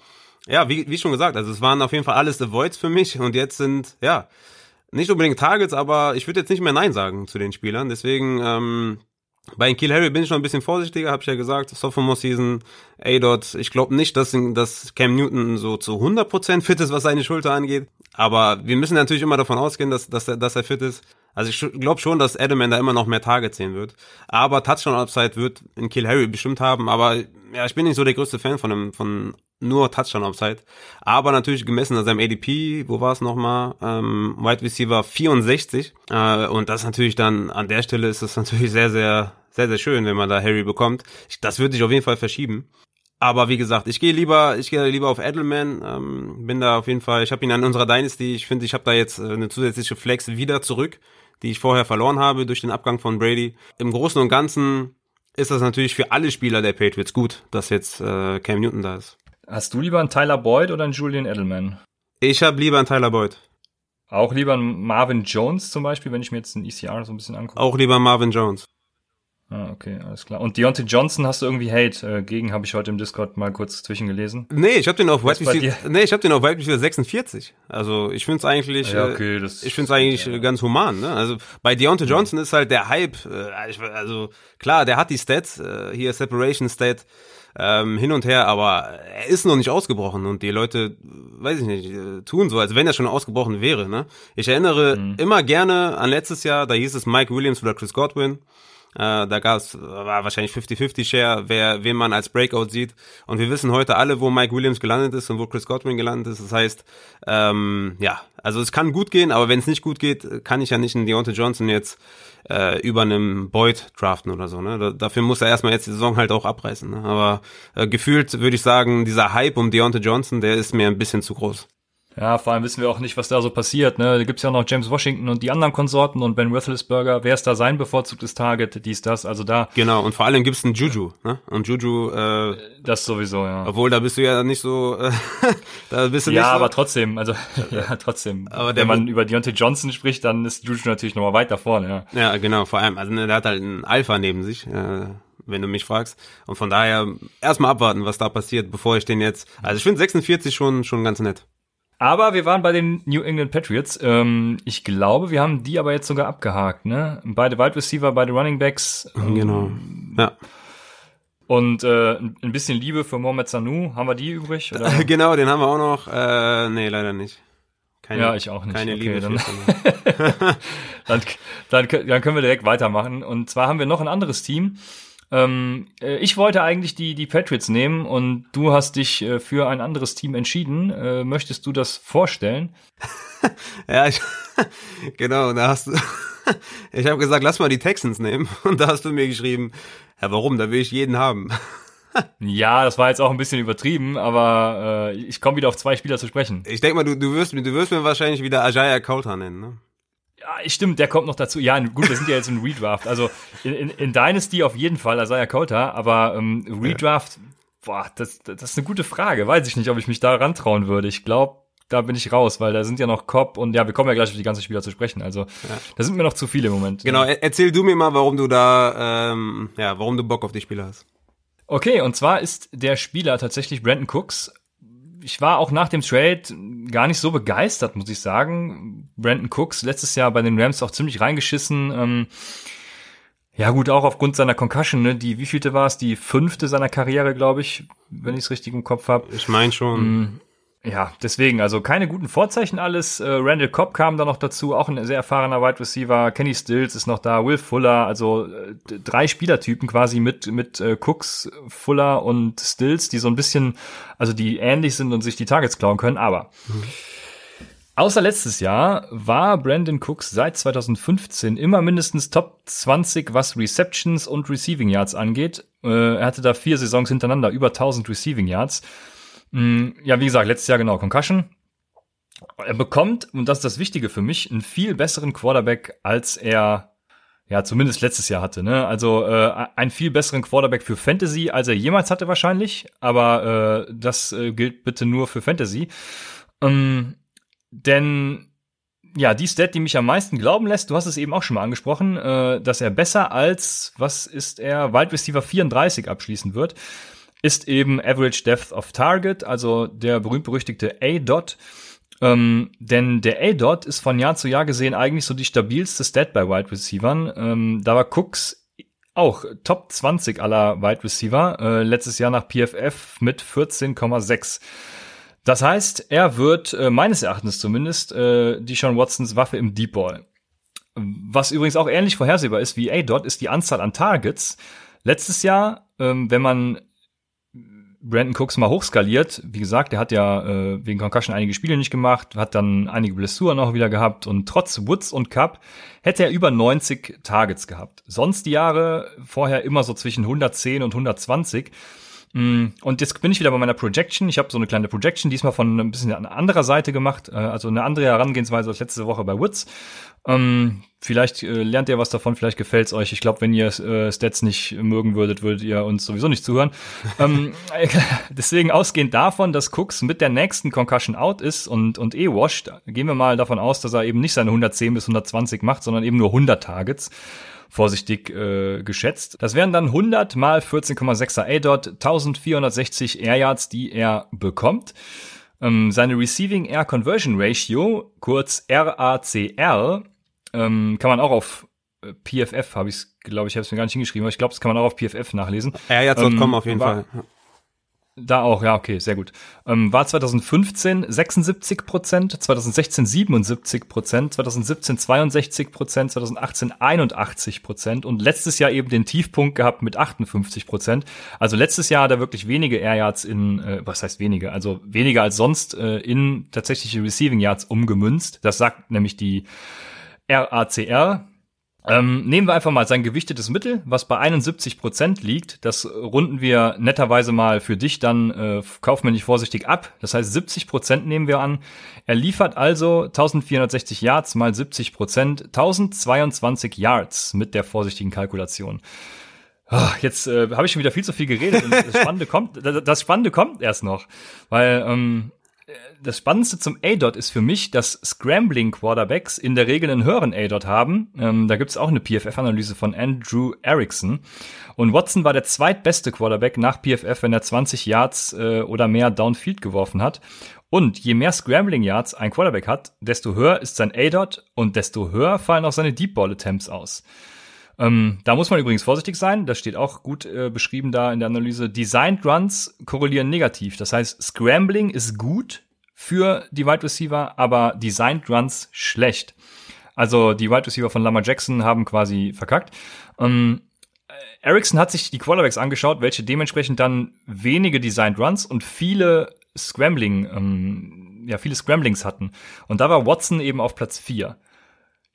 ja, wie, wie schon gesagt, also es waren auf jeden Fall alles Avoids für mich und jetzt sind, ja, nicht unbedingt Targets, aber ich würde jetzt nicht mehr Nein sagen zu den Spielern. Deswegen, ähm, bei Kiel Harry bin ich noch ein bisschen vorsichtiger, habe ich ja gesagt, Sophomore Season, A-Dot. Ich glaube nicht, dass, dass Cam Newton so zu 100% fit ist, was seine Schulter angeht. Aber wir müssen natürlich immer davon ausgehen, dass, dass, er, dass er fit ist. Also ich glaube schon, dass Edelman da immer noch mehr Targets sehen wird. Aber Touchdown Upside wird in Kill Harry bestimmt haben. Aber ja, ich bin nicht so der größte Fan von einem, von nur Touchdown Upside. Aber natürlich gemessen an seinem ADP, wo war es nochmal? Ähm, Wide Receiver 64. Äh, und das natürlich dann, an der Stelle ist es natürlich sehr, sehr, sehr, sehr schön, wenn man da Harry bekommt. Das würde sich auf jeden Fall verschieben. Aber wie gesagt, ich gehe lieber, ich gehe lieber auf Edelman. Ähm, bin da auf jeden Fall. Ich habe ihn an unserer Dynasty. Ich finde, ich habe da jetzt äh, eine zusätzliche Flex wieder zurück, die ich vorher verloren habe durch den Abgang von Brady. Im Großen und Ganzen ist das natürlich für alle Spieler der Patriots gut, dass jetzt äh, Cam Newton da ist. Hast du lieber einen Tyler Boyd oder einen Julian Edelman? Ich habe lieber einen Tyler Boyd. Auch lieber einen Marvin Jones zum Beispiel, wenn ich mir jetzt einen ECR so ein bisschen angucke. Auch lieber Marvin Jones. Ah, okay, alles klar. Und Deontay Johnson hast du irgendwie Hate äh, gegen, habe ich heute im Discord mal kurz zwischengelesen. Nee, ich habe den auf Wide Receiver, nee, ich habe den auf Wide Receiver 46. Also, ich finde es eigentlich ja, okay, das ich finde es eigentlich ja. ganz human, ne? Also, bei Deontay Johnson ist halt der Hype äh, also klar, der hat die Stats, äh, hier Separation Stat ähm, hin und her, aber er ist noch nicht ausgebrochen und die Leute, weiß ich nicht, tun so, als wenn er schon ausgebrochen wäre, ne? Ich erinnere mhm. immer gerne an letztes Jahr, da hieß es Mike Williams oder Chris Godwin. Äh, da gab's war wahrscheinlich 50-50 Share, wer wen man als Breakout sieht. Und wir wissen heute alle, wo Mike Williams gelandet ist und wo Chris Godwin gelandet ist. Das heißt, ähm, ja, also es kann gut gehen, aber wenn es nicht gut geht, kann ich ja nicht einen Deontay Johnson jetzt äh, über einem Boyd draften oder so. Ne? Da, dafür muss er erstmal jetzt die Saison halt auch abreißen. Ne? Aber äh, gefühlt würde ich sagen, dieser Hype um Deontay Johnson, der ist mir ein bisschen zu groß. Ja, vor allem wissen wir auch nicht, was da so passiert. Ne? Da gibt's ja auch noch James Washington und die anderen Konsorten und Ben Roethlisberger. Wer ist da sein bevorzugtes Target? Dies, das. Also da. Genau. Und vor allem gibt's einen Juju. Ne? Und Juju. Äh, das sowieso. Ja. Obwohl da bist du ja nicht so. Äh, da bist du ja, nicht so, aber trotzdem. Also ja, trotzdem. Aber Wenn man über Deontay Johnson spricht, dann ist Juju natürlich noch mal weiter vorne. Ja. Ja, genau. Vor allem. Also ne, der hat halt einen Alpha neben sich. Äh, wenn du mich fragst. Und von daher erstmal abwarten, was da passiert, bevor ich den jetzt. Also ich finde 46 schon schon ganz nett. Aber wir waren bei den New England Patriots. Ähm, ich glaube, wir haben die aber jetzt sogar abgehakt. Ne? Beide Wide Receiver, beide Running Backs. Ähm, Genau. Ja. Und äh, ein bisschen Liebe für Mohamed Sanu. Haben wir die übrig? Oder? genau, den haben wir auch noch. Äh, nee, leider nicht. Keine, Ja, ich auch nicht. Keine Okay, Liebe dann- dann, dann, dann können wir direkt weitermachen. Und zwar haben wir noch ein anderes Team. Ähm, äh, ich wollte eigentlich die, die Patriots nehmen und du hast dich äh, für ein anderes Team entschieden. Äh, möchtest du das vorstellen? Ja, ich, genau, da hast du, ich habe gesagt, lass mal die Texans nehmen und da hast du mir geschrieben, ja, warum, da will ich jeden haben. Ja, das war jetzt auch ein bisschen übertrieben, aber äh, ich komme wieder auf zwei Spieler zu sprechen. Ich denk mal, du, du wirst mir, du wirst mir wahrscheinlich wieder Ajaya Kauta nennen, ne? Ja, stimmt, der kommt noch dazu. Ja, gut, wir sind ja jetzt im Redraft. Also in, in, in Dynasty auf jeden Fall, Isaiah Kota, aber ähm, Redraft, boah, das, das ist eine gute Frage. Weiß ich nicht, ob ich mich da rantrauen würde. Ich glaube, da bin ich raus, weil da sind ja noch Cobb und ja, wir kommen ja gleich auf die ganzen Spieler zu sprechen. Also da sind mir noch zu viele im Moment. Genau, er, erzähl du mir mal, warum du da, ähm, ja, warum du Bock auf die Spieler hast. Okay, und zwar ist der Spieler tatsächlich Brandon Cooks. Ich war auch nach dem Trade gar nicht so begeistert, muss ich sagen. Brandon Cooks letztes Jahr bei den Rams auch ziemlich reingeschissen. Ähm, ja gut, auch aufgrund seiner Concussion, ne? Die wievielte war es? Die fünfte seiner Karriere, glaube ich, wenn ich es richtig im Kopf habe. Ich mein schon. Ja, deswegen, also keine guten Vorzeichen alles. Äh, Randall Cobb kam da noch dazu, auch ein sehr erfahrener Wide Receiver. Kenny Stills ist noch da, Will Fuller, also äh, drei Spielertypen quasi mit mit äh, Cooks, Fuller und Stills, die so ein bisschen, also die ähnlich sind und sich die Targets klauen können. Aber Außer letztes Jahr war Brandon Cooks seit 2015 immer mindestens Top 20, was Receptions und Receiving Yards angeht. Äh, er hatte da vier Saisons hintereinander über 1000 Receiving Yards. Mm, Ja, wie gesagt, letztes Jahr genau Concussion. Er bekommt, und das ist das Wichtige für mich, einen viel besseren Quarterback, als er ja zumindest letztes Jahr hatte. Ne? Also äh, einen viel besseren Quarterback für Fantasy, als er jemals hatte wahrscheinlich. Aber äh, das äh, gilt bitte nur für Fantasy. Ähm, denn ja, die Stat, die mich am meisten glauben lässt, du hast es eben auch schon mal angesprochen, äh, dass er besser als, was ist er, Wide Receiver 34 abschließen wird, ist eben Average Depth of Target, also der berühmt-berüchtigte A-Dot. Ähm, denn der A-Dot ist von Jahr zu Jahr gesehen eigentlich so die stabilste Stat bei Wide Receivern. Ähm, da war Cooks auch Top 20 aller Wide Receiver, äh, letztes Jahr nach PFF mit 14,6. Das heißt, er wird äh, meines Erachtens zumindest äh, Deshaun Watsons Waffe im Deep Ball. Was übrigens auch ähnlich vorhersehbar ist wie A-Dot, ist die Anzahl an Targets. Letztes Jahr, ähm, wenn man Brandon Cooks mal hochskaliert, wie gesagt, er hat ja äh, wegen Concussion einige Spiele nicht gemacht, hat dann einige Blessuren auch wieder gehabt und trotz Woods und Cup hätte er über 90 Targets gehabt. Sonst die Jahre vorher immer so zwischen 110 und 120. Mm, Und jetzt bin ich wieder bei meiner Projection. Ich habe so eine kleine Projection, diesmal von ein bisschen an anderer Seite gemacht, äh, also eine andere Herangehensweise als letzte Woche bei Woods. Ähm, vielleicht äh, lernt ihr was davon, vielleicht gefällt's euch. Ich glaube, wenn ihr äh, Stats nicht mögen würdet, würdet ihr uns sowieso nicht zuhören. ähm, deswegen ausgehend davon, dass Cooks mit der nächsten Concussion out ist und, und eh washed, gehen wir mal davon aus, dass er eben nicht seine 110 bis 120 macht, sondern eben nur 100 Targets vorsichtig äh, geschätzt. Das wären dann 100 mal 14,6er A-Dot, 1460 Air Yards, die er bekommt. Ähm, seine Receiving Air Conversion Ratio, kurz RACR, ähm, kann man auch auf äh, PFF, habe ich glaube ich, habe es mir gar nicht hingeschrieben, aber ich glaube, das kann man auch auf PFF nachlesen. Ja, jetzt ähm, kommen auf jeden war- Fall. Da auch, ja, okay, sehr gut. Ähm, war 2015 76 Prozent, 2016 77 Prozent, 2017 62 Prozent, 2018 81 Prozent und letztes Jahr eben den Tiefpunkt gehabt mit 58 Prozent. Also letztes Jahr er wirklich wenige Air Yards in, äh, was heißt wenige, also weniger als sonst äh, in tatsächliche Receiving Yards umgemünzt. Das sagt nämlich die RACR. Ähm, nehmen wir einfach mal sein gewichtetes Mittel, was bei 71 Prozent liegt. Das runden wir netterweise mal für dich dann äh, kaufmännisch vorsichtig ab. Das heißt, 70 Prozent nehmen wir an. Er liefert also 1460 Yards mal 70 Prozent, 1022 Yards mit der vorsichtigen Kalkulation. Oh, jetzt äh, habe ich schon wieder viel zu viel geredet und das Spannende kommt, das Spannende kommt erst noch, weil ähm, das Spannendste zum A-Dot ist für mich, dass Scrambling Quarterbacks in der Regel einen höheren A-Dot haben. Ähm, da gibt es auch eine PFF-Analyse von Andrew Erickson. Und Watson war der zweitbeste Quarterback nach PFF, wenn er 20 Yards äh, oder mehr Downfield geworfen hat. Und je mehr Scrambling Yards ein Quarterback hat, desto höher ist sein A-Dot und desto höher fallen auch seine Deep Ball Attempts aus. Ähm, da muss man übrigens vorsichtig sein. Das steht auch gut äh, beschrieben da in der Analyse. Designed Runs korrelieren negativ. Das heißt, Scrambling ist gut für die Wide Receiver, aber Designed Runs schlecht. Also die Wide Receiver von Lamar Jackson haben quasi verkackt. Ähm, Ericsson hat sich die Quarterbacks angeschaut, welche dementsprechend dann wenige Designed Runs und viele Scrambling, ähm, ja, viele Scramblings hatten. Und da war Watson eben auf Platz 4.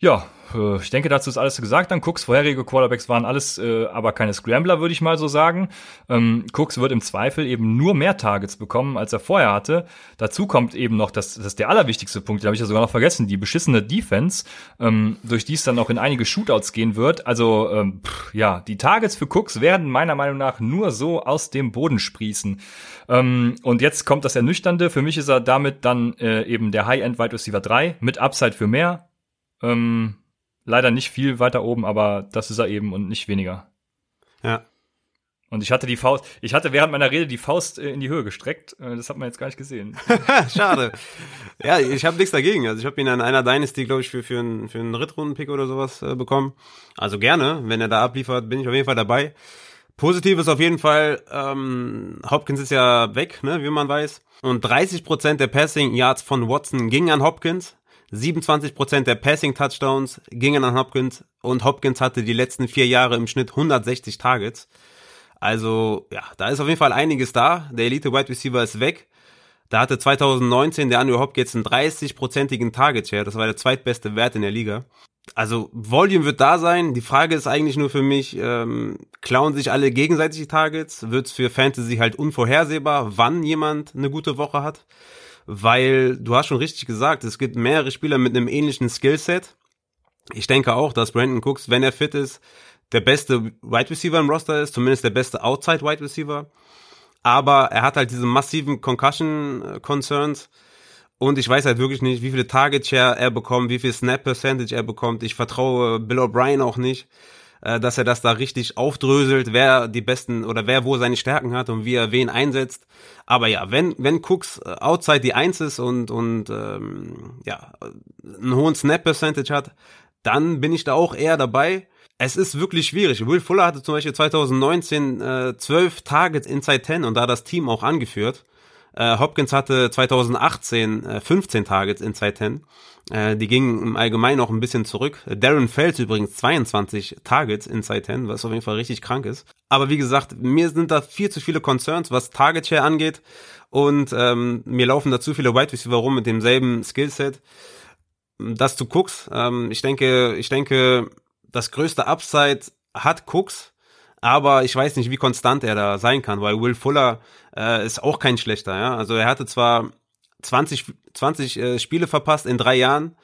Ja, äh, ich denke, dazu ist alles gesagt. Dann Cooks vorherige Quarterbacks waren alles, äh, aber keine Scrambler, würde ich mal so sagen. Ähm, Cooks wird im Zweifel eben nur mehr Targets bekommen, als er vorher hatte. Dazu kommt eben noch, das, das ist der allerwichtigste Punkt, den habe ich ja sogar noch vergessen, die beschissene Defense, ähm, durch die es dann auch in einige Shootouts gehen wird. Also ähm, ja, die Targets für Cooks werden meiner Meinung nach nur so aus dem Boden sprießen. Ähm, und jetzt kommt das Ernüchternde. Für mich ist er damit dann äh, eben der High-End Wide Receiver 3 mit Upside für mehr ähm, leider nicht viel weiter oben, aber das ist er eben und nicht weniger. Ja. Und ich hatte die Faust, ich hatte während meiner Rede die Faust äh, in die Höhe gestreckt. Äh, das hat man jetzt gar nicht gesehen. Schade. Ja, ich habe nichts dagegen. Also ich habe ihn an einer Dynasty, glaube ich, für, für einen für einen Drittrunden-Pick oder sowas äh, bekommen. Also gerne, wenn er da abliefert, bin ich auf jeden Fall dabei. Positiv ist auf jeden Fall, ähm, Hopkins ist ja weg, ne, wie man weiß. Und 30% der Passing Yards von Watson gingen an Hopkins. 27% der Passing Touchdowns gingen an Hopkins und Hopkins hatte die letzten vier Jahre im Schnitt 160 Targets. Also, ja, da ist auf jeden Fall einiges da. Der Elite Wide Receiver ist weg. Da hatte 2019 der Andrew Hopkins einen 30-prozentigen Target Share. Das war der zweitbeste Wert in der Liga. Also, Volume wird da sein. Die Frage ist eigentlich nur für mich, ähm, klauen sich alle gegenseitig die Targets? Wird es für Fantasy halt unvorhersehbar, wann jemand eine gute Woche hat? Weil du hast schon richtig gesagt, es gibt mehrere Spieler mit einem ähnlichen Skillset. Ich denke auch, dass Brandon Cooks, wenn er fit ist, der beste Wide Receiver im Roster ist, zumindest der beste Outside Wide Receiver. Aber er hat halt diese massiven Concussion äh, Concerns. Und ich weiß halt wirklich nicht, wie viele Target Share er bekommt, wie viel Snap Percentage er bekommt. Ich vertraue Bill O'Brien auch nicht äh, dass er das da richtig aufdröselt, wer die besten oder wer wo seine Stärken hat und wie er wen einsetzt. Aber ja, wenn wenn Cooks äh, outside die Eins ist und und ähm, ja einen hohen Snap Percentage hat, dann bin ich da auch eher dabei. Es ist wirklich schwierig. Will Fuller hatte zum Beispiel 2019 äh, 12 Targets inside 10 und da das Team auch angeführt. Äh, Hopkins hatte 2018 äh, 15 Targets inside 10. Äh, die gingen im Allgemeinen auch ein bisschen zurück. Darren Fells übrigens 22 Targets inside 10, was auf jeden Fall richtig krank ist. Aber wie gesagt, mir sind da viel zu viele Concerns, was Target Share angeht. Und ähm, mir laufen da zu viele Wide Receiver rum mit demselben Skillset. Das zu Cooks. Ähm, ich denke, ich denke, das größte Upside hat Cooks aber ich weiß nicht, wie konstant er da sein kann, weil Will Fuller äh, ist auch kein schlechter, ja. Also er hatte zwar 20, 20 äh, Spiele verpasst in drei Jahren,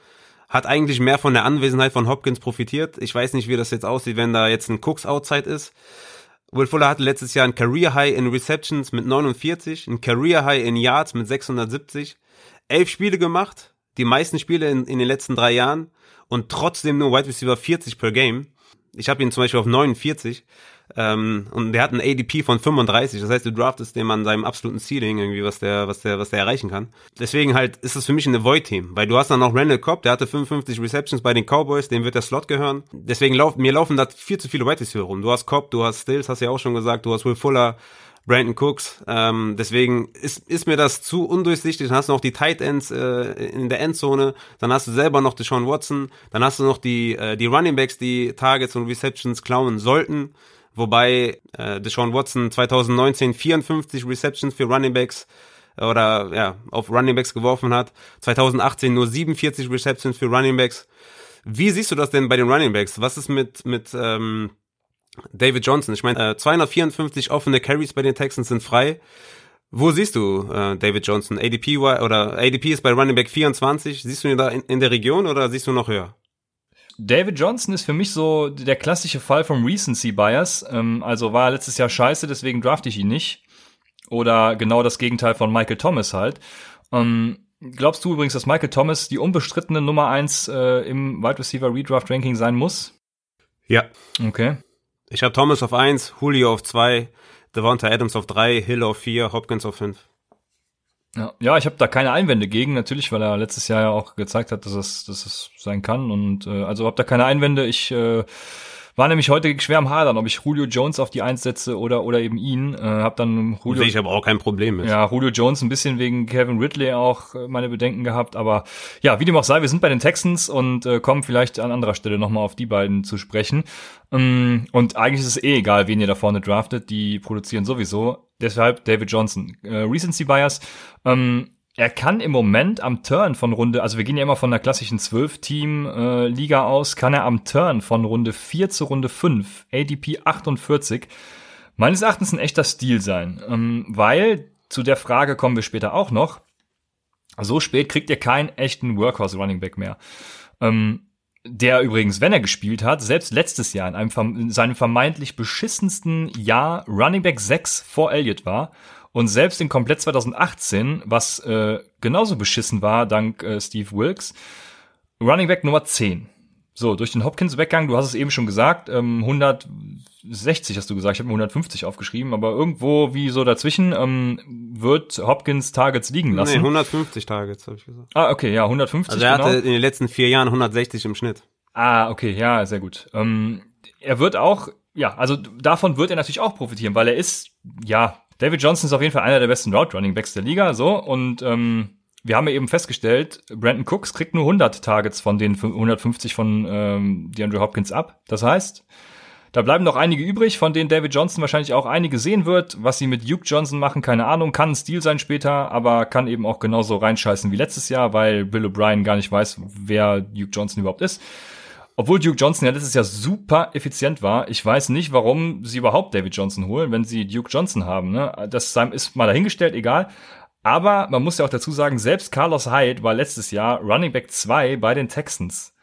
hat eigentlich mehr von der Anwesenheit von Hopkins profitiert. Ich weiß nicht, wie das jetzt aussieht, wenn da jetzt ein Cooks Outside ist. Will Fuller hatte letztes Jahr ein Career High in Receptions mit 49, ein Career High in Yards mit 670, elf Spiele gemacht, die meisten Spiele in, in den letzten drei Jahren und trotzdem nur Wide Receiver 40 per Game. Ich habe ihn zum Beispiel auf 49. Ähm, und der hat einen ADP von 35. Das heißt, du draftest dem an seinem absoluten Ceiling irgendwie, was der, was der, was der erreichen kann. Deswegen halt ist es für mich ein Avoid-Team, weil du hast dann noch Randall Cobb, der hatte 55 Receptions bei den Cowboys, dem wird der Slot gehören. Deswegen laufen, mir laufen da viel zu viele White Receiver rum. Du hast Cobb, du hast Stills, hast ja auch schon gesagt, du hast Will Fuller, Brandon Cooks. Ähm, deswegen ist, ist mir das zu undurchsichtig. Dann hast du noch die Tight Ends äh, in der Endzone. Dann hast du selber noch Deshaun Watson. Dann hast du noch die, äh, die Running Backs, die Targets und Receptions klauen sollten wobei äh, Deshaun Watson 2019 54 Receptions für Running Backs äh, oder ja, auf Running Backs geworfen hat, 2018 nur 47 Receptions für Running Backs. Wie siehst du das denn bei den Running Backs? Was ist mit, mit ähm, David Johnson? Ich meine, äh, 254 offene Carries bei den Texans sind frei. Wo siehst du äh, David Johnson? ADP oder ADP ist bei Running Back 24. Siehst du ihn da in, in der Region oder siehst du noch höher? David Johnson ist für mich so der klassische Fall vom Recency Bias. Ähm, also war letztes Jahr scheiße, deswegen drafte ich ihn nicht. Oder genau das Gegenteil von Michael Thomas halt. Ähm, glaubst du übrigens, dass Michael Thomas die unbestrittene Nummer eins äh, im Wide Receiver Redraft Ranking sein muss? Ja. Okay. Ich habe Thomas auf eins, Julio auf zwei, Devonta Adams auf drei, Hill auf vier, Hopkins auf fünf. Ja, ja ich habe da keine Einwände gegen, natürlich, weil er letztes Jahr ja auch gezeigt hat, dass es, dass es sein kann. Und äh, also habe da keine Einwände. Ich äh, war nämlich heute schwer am Hadern, ob ich Julio Jones auf die Eins setze oder, oder eben ihn. Äh, hab dann Julio. Ich aber auch kein Problem mit. Ja, Julio Jones ein bisschen wegen Kevin Ridley auch äh, meine Bedenken gehabt. Aber ja, wie dem auch sei, wir sind bei den Texans und äh, kommen vielleicht an anderer Stelle nochmal auf die beiden zu sprechen. Ähm, und eigentlich ist es eh egal, wen ihr da vorne draftet. Die produzieren sowieso. Deshalb David Johnson. Äh, Recency Bias. Ähm, er kann im Moment am Turn von Runde, also wir gehen ja immer von der klassischen 12-Team-Liga äh, aus, kann er am Turn von Runde 4 zu Runde 5, ADP 48, meines Erachtens ein echter Stil sein. Ähm, weil, zu der Frage kommen wir später auch noch, so spät kriegt ihr keinen echten Workhorse Running Back mehr. Ähm, der übrigens, wenn er gespielt hat, selbst letztes Jahr in, einem, in seinem vermeintlich beschissensten Jahr Running Back 6 vor Elliott war und selbst in komplett 2018, was äh, genauso beschissen war, dank äh, Steve Wilkes, Running Back Nummer 10. So, durch den Hopkins-Weggang, du hast es eben schon gesagt, ähm, 160 hast du gesagt, ich habe mir 150 aufgeschrieben, aber irgendwo wie so dazwischen ähm, wird Hopkins Targets liegen lassen. Nee, 150 Targets, habe ich gesagt. Ah, okay, ja, 150. Also er genau. hatte in den letzten vier Jahren 160 im Schnitt. Ah, okay, ja, sehr gut. Ähm, er wird auch, ja, also davon wird er natürlich auch profitieren, weil er ist, ja, David Johnson ist auf jeden Fall einer der besten Route Running Backs der Liga, so und ähm, wir haben ja eben festgestellt, Brandon Cooks kriegt nur 100 Targets von den 150 von ähm, DeAndre Hopkins ab. Das heißt, da bleiben noch einige übrig, von denen David Johnson wahrscheinlich auch einige sehen wird. Was sie mit Duke Johnson machen, keine Ahnung, kann ein Stil sein später, aber kann eben auch genauso reinscheißen wie letztes Jahr, weil Bill O'Brien gar nicht weiß, wer Duke Johnson überhaupt ist. Obwohl Duke Johnson ja letztes Jahr super effizient war. Ich weiß nicht, warum sie überhaupt David Johnson holen, wenn sie Duke Johnson haben. Ne? Das ist mal dahingestellt, egal. Aber man muss ja auch dazu sagen, selbst Carlos Hyde war letztes Jahr Running Back 2 bei den Texans.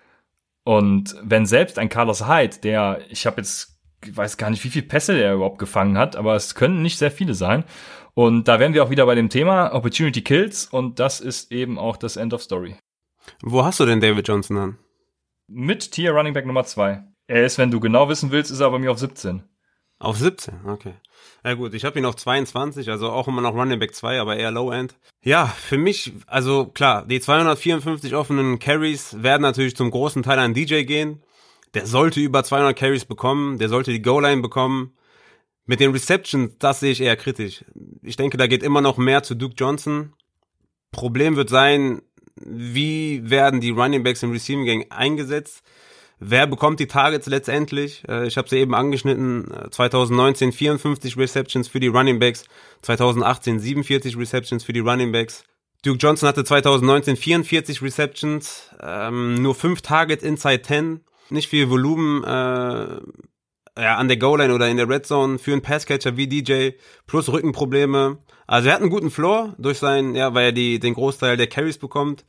Und wenn selbst ein Carlos Hyde, der, ich habe jetzt, ich weiß gar nicht, wie viele Pässe der überhaupt gefangen hat, aber es können nicht sehr viele sein. Und da wären wir auch wieder bei dem Thema Opportunity Kills und das ist eben auch das End of Story. Wo hast du denn David Johnson an? Mit Tier Running Back Nummer 2. Er ist, wenn du genau wissen willst, ist er bei mir auf 17. Auf 17, okay. Ja gut, ich habe ihn auf 22, also auch immer noch Running Back 2, aber eher Low End. Ja, für mich, also klar, die 254 offenen Carries werden natürlich zum großen Teil an DJ gehen. Der sollte über 200 Carries bekommen, der sollte die Goal-Line bekommen. Mit den Receptions, das sehe ich eher kritisch. Ich denke, da geht immer noch mehr zu Duke Johnson. Problem wird sein, wie werden die Running Backs im Receiving Gang eingesetzt? Wer bekommt die Targets letztendlich? Äh, ich habe sie eben angeschnitten. 2019 54 Receptions für die Running Backs, 2018 47 Receptions für die Running Backs. Duke Johnson hatte 2019 44 Receptions, ähm, nur 5 Targets inside 10, nicht viel Volumen äh, ja, an der Goal-Line oder in der Red Zone für einen Passcatcher wie DJ, plus Rückenprobleme. Also er hat einen guten Floor durch seinen, ja, weil er die, den Großteil der Carries bekommt.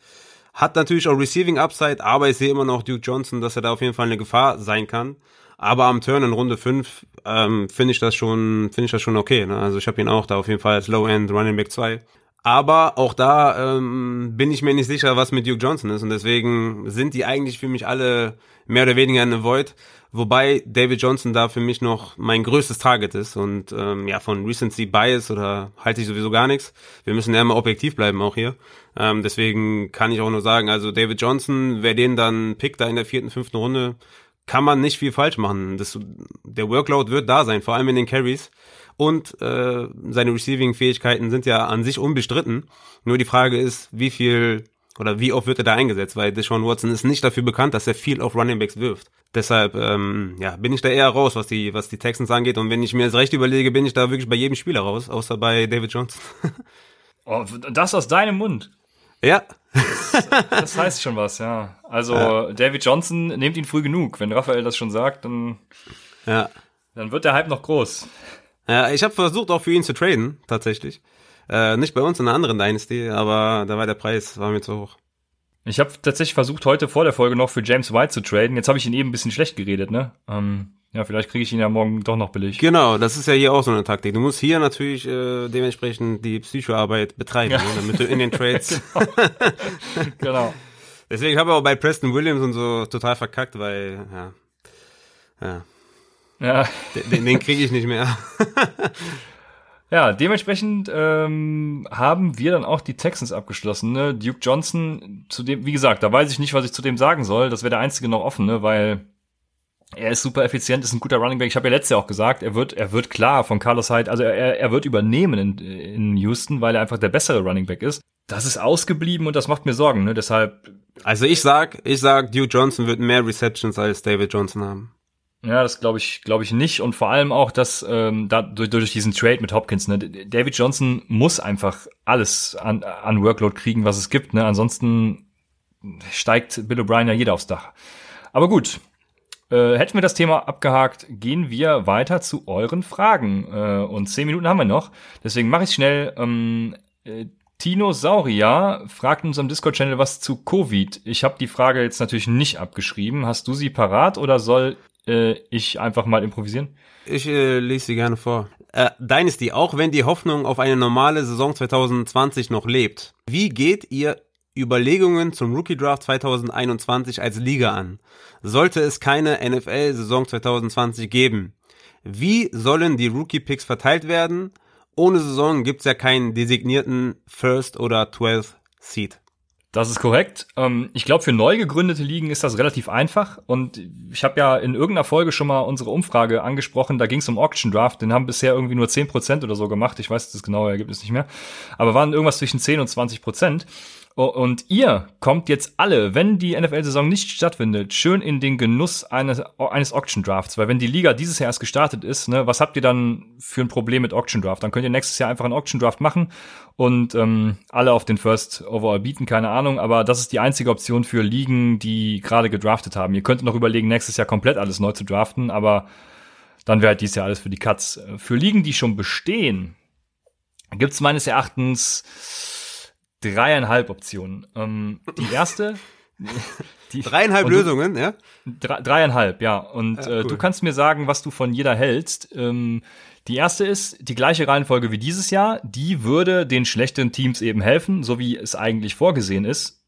Hat natürlich auch Receiving Upside, aber ich sehe immer noch Duke Johnson, dass er da auf jeden Fall eine Gefahr sein kann. Aber am Turn in Runde 5 ähm, finde ich das schon, finde ich das schon okay. Ne? Also ich habe ihn auch da auf jeden Fall als Low End Running Back 2. Aber auch da ähm, bin ich mir nicht sicher, was mit Duke Johnson ist. Und deswegen sind die eigentlich für mich alle mehr oder weniger in Void. Wobei David Johnson da für mich noch mein größtes Target ist und ähm, ja, von Recency Bias oder halte ich sowieso gar nichts. Wir müssen ja immer objektiv bleiben auch hier. Ähm, deswegen kann ich auch nur sagen, also David Johnson, wer den dann pickt da in der vierten, fünften Runde, kann man nicht viel falsch machen. Das, der Workload wird da sein, vor allem in den Carries. Und äh, seine Receiving-Fähigkeiten sind ja an sich unbestritten. Nur die Frage ist, wie viel oder wie oft wird er da eingesetzt? Weil Deshaun Watson ist nicht dafür bekannt, dass er viel auf Running Backs wirft. Deshalb ähm, ja, bin ich da eher raus, was die, was die Texans angeht. Und wenn ich mir das recht überlege, bin ich da wirklich bei jedem Spieler raus, außer bei David Johnson. oh, das aus deinem Mund. Ja. das heißt schon was, ja. Also ja. David Johnson nehmt ihn früh genug. Wenn Raphael das schon sagt, dann, ja. dann wird der Hype noch groß. Ja, ich habe versucht auch für ihn zu traden, tatsächlich. Äh, nicht bei uns in einer anderen Dynasty, aber da war der Preis, war mir zu hoch. Ich habe tatsächlich versucht, heute vor der Folge noch für James White zu traden. Jetzt habe ich ihn eben ein bisschen schlecht geredet, ne? Ähm, ja, vielleicht kriege ich ihn ja morgen doch noch billig. Genau, das ist ja hier auch so eine Taktik. Du musst hier natürlich äh, dementsprechend die Psychoarbeit betreiben, ja. ne, damit du in den Trades. genau. genau. Deswegen habe ich auch bei Preston Williams und so total verkackt, weil, ja. Ja. ja. Den, den kriege ich nicht mehr. Ja, dementsprechend ähm, haben wir dann auch die Texans abgeschlossen. Ne? Duke Johnson, zu dem, wie gesagt, da weiß ich nicht, was ich zu dem sagen soll. Das wäre der einzige noch offen, ne? weil er ist super effizient, ist ein guter Running Back. Ich habe ja letztes Jahr auch gesagt, er wird, er wird klar von Carlos Hyde, also er, er wird übernehmen in, in Houston, weil er einfach der bessere Running Back ist. Das ist ausgeblieben und das macht mir Sorgen, ne? Deshalb. Also ich sag, ich sag, Duke Johnson wird mehr Receptions als David Johnson haben. Ja, das glaube ich, glaube ich nicht. Und vor allem auch, dass ähm, da durch, durch diesen Trade mit Hopkins, ne, David Johnson muss einfach alles an, an Workload kriegen, was es gibt. Ne? Ansonsten steigt Bill O'Brien ja jeder aufs Dach. Aber gut, äh, hätten wir das Thema abgehakt, gehen wir weiter zu euren Fragen. Äh, und zehn Minuten haben wir noch. Deswegen mache ich schnell. Ähm, äh, Tino Sauria fragt in unserem Discord-Channel was zu Covid. Ich habe die Frage jetzt natürlich nicht abgeschrieben. Hast du sie parat oder soll äh, ich einfach mal improvisieren? Ich äh, lese sie gerne vor. Äh, Dynasty, auch wenn die Hoffnung auf eine normale Saison 2020 noch lebt. Wie geht ihr Überlegungen zum Rookie Draft 2021 als Liga an? Sollte es keine NFL-Saison 2020 geben? Wie sollen die Rookie-Picks verteilt werden? Ohne Saison gibt's ja keinen designierten First oder 12th Seed. Das ist korrekt. Ähm, ich glaube, für neu gegründete Ligen ist das relativ einfach. Und ich habe ja in irgendeiner Folge schon mal unsere Umfrage angesprochen. Da ging es um Auction Draft. Den haben bisher irgendwie nur 10% oder so gemacht. Ich weiß das genaue Ergebnis nicht mehr. Aber waren irgendwas zwischen 10 und 20%. Und ihr kommt jetzt alle, wenn die NFL-Saison nicht stattfindet, schön in den Genuss eines, eines Auction Drafts. Weil wenn die Liga dieses Jahr erst gestartet ist, ne, was habt ihr dann für ein Problem mit Auction Draft? Dann könnt ihr nächstes Jahr einfach einen Auction Draft machen und ähm, alle auf den First Overall bieten, keine Ahnung. Aber das ist die einzige Option für Ligen, die gerade gedraftet haben. Ihr könnt noch überlegen, nächstes Jahr komplett alles neu zu draften, aber dann wäre halt dieses Jahr alles für die Cuts. Für Ligen, die schon bestehen, gibt's meines Erachtens dreieinhalb Optionen. Ähm, die erste. Die, Dreieinhalb Lösungen, du, ja? dreieinhalb, ja. Und ja, cool. äh, du kannst mir sagen, was du von jeder hältst. Ähm, die erste ist die gleiche Reihenfolge wie dieses Jahr. Die würde den schlechten Teams eben helfen, so wie es eigentlich vorgesehen ist.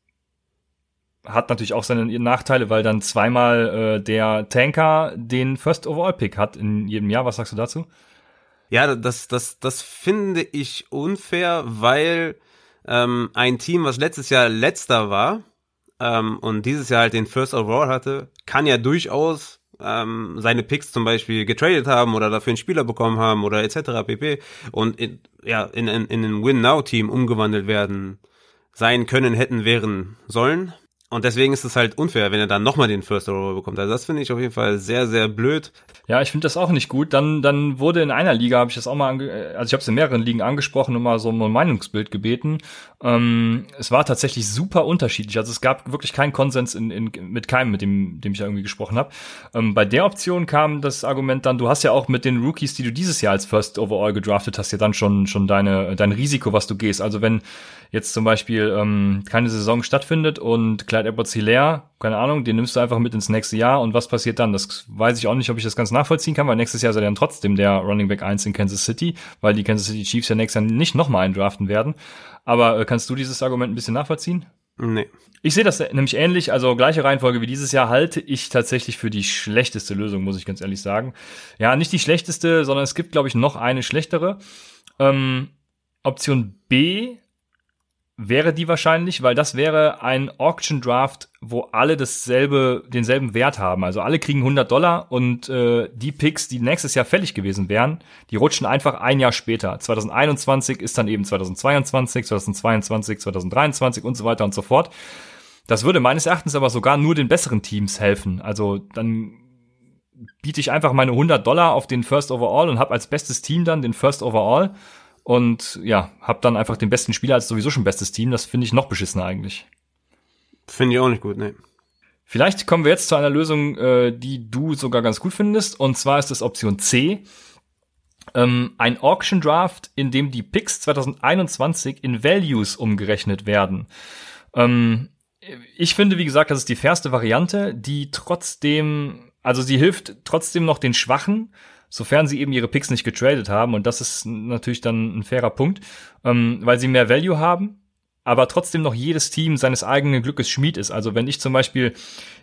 Hat natürlich auch seine Nachteile, weil dann zweimal äh, der Tanker den First Overall Pick hat in jedem Jahr. Was sagst du dazu? Ja, das, das, das finde ich unfair, weil ähm, ein Team, was letztes Jahr letzter war ähm, und dieses Jahr halt den First Overall hatte, kann ja durchaus ähm, seine Picks zum Beispiel getradet haben oder dafür einen Spieler bekommen haben oder etc. pp. und in, ja in, in, in ein Win-Now-Team umgewandelt werden sein können, hätten, wären sollen. Und deswegen ist es halt unfair, wenn er dann nochmal den First Overall bekommt. Also das finde ich auf jeden Fall sehr, sehr blöd. Ja, ich finde das auch nicht gut. Dann, dann wurde in einer Liga, habe ich das auch mal, ange also ich habe es in mehreren Ligen angesprochen und mal so ein Meinungsbild gebeten. Ähm, es war tatsächlich super unterschiedlich. Also es gab wirklich keinen Konsens in, in, mit keinem, mit dem, dem ich irgendwie gesprochen habe. Ähm, bei der Option kam das Argument dann, du hast ja auch mit den Rookies, die du dieses Jahr als First Overall gedraftet hast, ja dann schon, schon deine, dein Risiko, was du gehst. Also wenn jetzt zum Beispiel ähm, keine Saison stattfindet und Clyde Edwards Hilaire, keine Ahnung, den nimmst du einfach mit ins nächste Jahr und was passiert dann? Das weiß ich auch nicht, ob ich das ganz nachvollziehen kann, weil nächstes Jahr sei dann trotzdem der Running Back 1 in Kansas City, weil die Kansas City Chiefs ja nächstes Jahr nicht nochmal eindraften werden. Aber äh, kannst du dieses Argument ein bisschen nachvollziehen? Nee. Ich sehe das nämlich ähnlich, also gleiche Reihenfolge wie dieses Jahr halte ich tatsächlich für die schlechteste Lösung, muss ich ganz ehrlich sagen. Ja, nicht die schlechteste, sondern es gibt, glaube ich, noch eine schlechtere. Ähm, Option B wäre die wahrscheinlich, weil das wäre ein Auction Draft, wo alle dasselbe, denselben Wert haben. Also alle kriegen 100 Dollar und äh, die Picks, die nächstes Jahr fällig gewesen wären, die rutschen einfach ein Jahr später. 2021 ist dann eben 2022, 2022, 2023 und so weiter und so fort. Das würde meines Erachtens aber sogar nur den besseren Teams helfen. Also dann biete ich einfach meine 100 Dollar auf den First Overall und habe als bestes Team dann den First Overall und ja, hab dann einfach den besten Spieler als sowieso schon bestes Team. Das finde ich noch beschissener eigentlich. Finde ich auch nicht gut, ne. Vielleicht kommen wir jetzt zu einer Lösung, äh, die du sogar ganz gut findest. Und zwar ist das Option C. Ähm, ein Auction Draft, in dem die Picks 2021 in Values umgerechnet werden. Ähm, ich finde, wie gesagt, das ist die fairste Variante, die trotzdem, also sie hilft trotzdem noch den Schwachen, sofern sie eben ihre Picks nicht getradet haben. Und das ist natürlich dann ein fairer Punkt, ähm, weil sie mehr Value haben aber trotzdem noch jedes Team seines eigenen Glückes Schmied ist. Also wenn ich zum Beispiel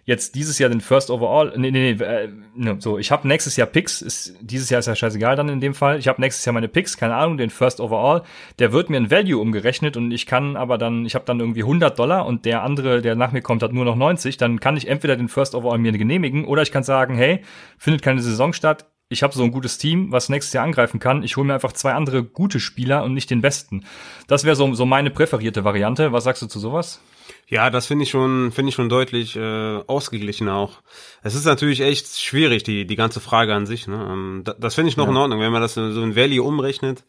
jetzt dieses Jahr den First Overall, nee, nee, nee, äh, ne, so, ich habe nächstes Jahr Picks, ist, dieses Jahr ist ja scheißegal dann in dem Fall, ich habe nächstes Jahr meine Picks, keine Ahnung, den First Overall, der wird mir ein Value umgerechnet und ich kann aber dann, ich habe dann irgendwie 100 Dollar und der andere, der nach mir kommt, hat nur noch 90, dann kann ich entweder den First Overall mir genehmigen oder ich kann sagen, hey, findet keine Saison statt, ich habe so ein gutes Team, was nächstes Jahr angreifen kann. Ich hole mir einfach zwei andere gute Spieler und nicht den besten. Das wäre so, so meine präferierte Variante. Was sagst du zu sowas? Ja, das finde ich schon, finde ich schon deutlich äh, ausgeglichen auch. Es ist natürlich echt schwierig, die die ganze Frage an sich. Ne? Ähm, das, das finde ich noch ja. in Ordnung, wenn man das so ein Value umrechnet,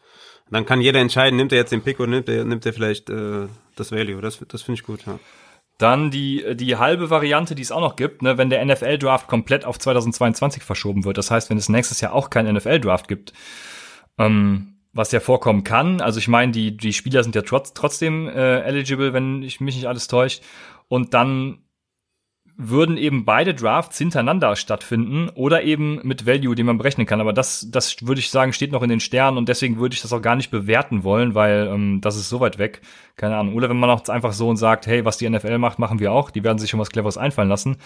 dann kann jeder entscheiden, nimmt er jetzt den Pick oder nimmt er nimmt er vielleicht äh, das Value. Das das finde ich gut. Ja. Dann die, die halbe Variante, die es auch noch gibt, ne, wenn der NFL-Draft komplett auf 2022 verschoben wird. Das heißt, wenn es nächstes Jahr auch keinen NFL-Draft gibt, ähm, was ja vorkommen kann. Also ich meine, die, die Spieler sind ja trotz, trotzdem äh, eligible, wenn ich mich nicht alles täuscht. Und dann würden eben beide Drafts hintereinander stattfinden oder eben mit Value, den man berechnen kann. Aber das, das würde ich sagen, steht noch in den Sternen und deswegen würde ich das auch gar nicht bewerten wollen, weil ähm, das ist so weit weg. Keine Ahnung. Oder wenn man auch einfach so und sagt, hey, was die NFL macht, machen wir auch. Die werden sich schon was Cleveres einfallen lassen.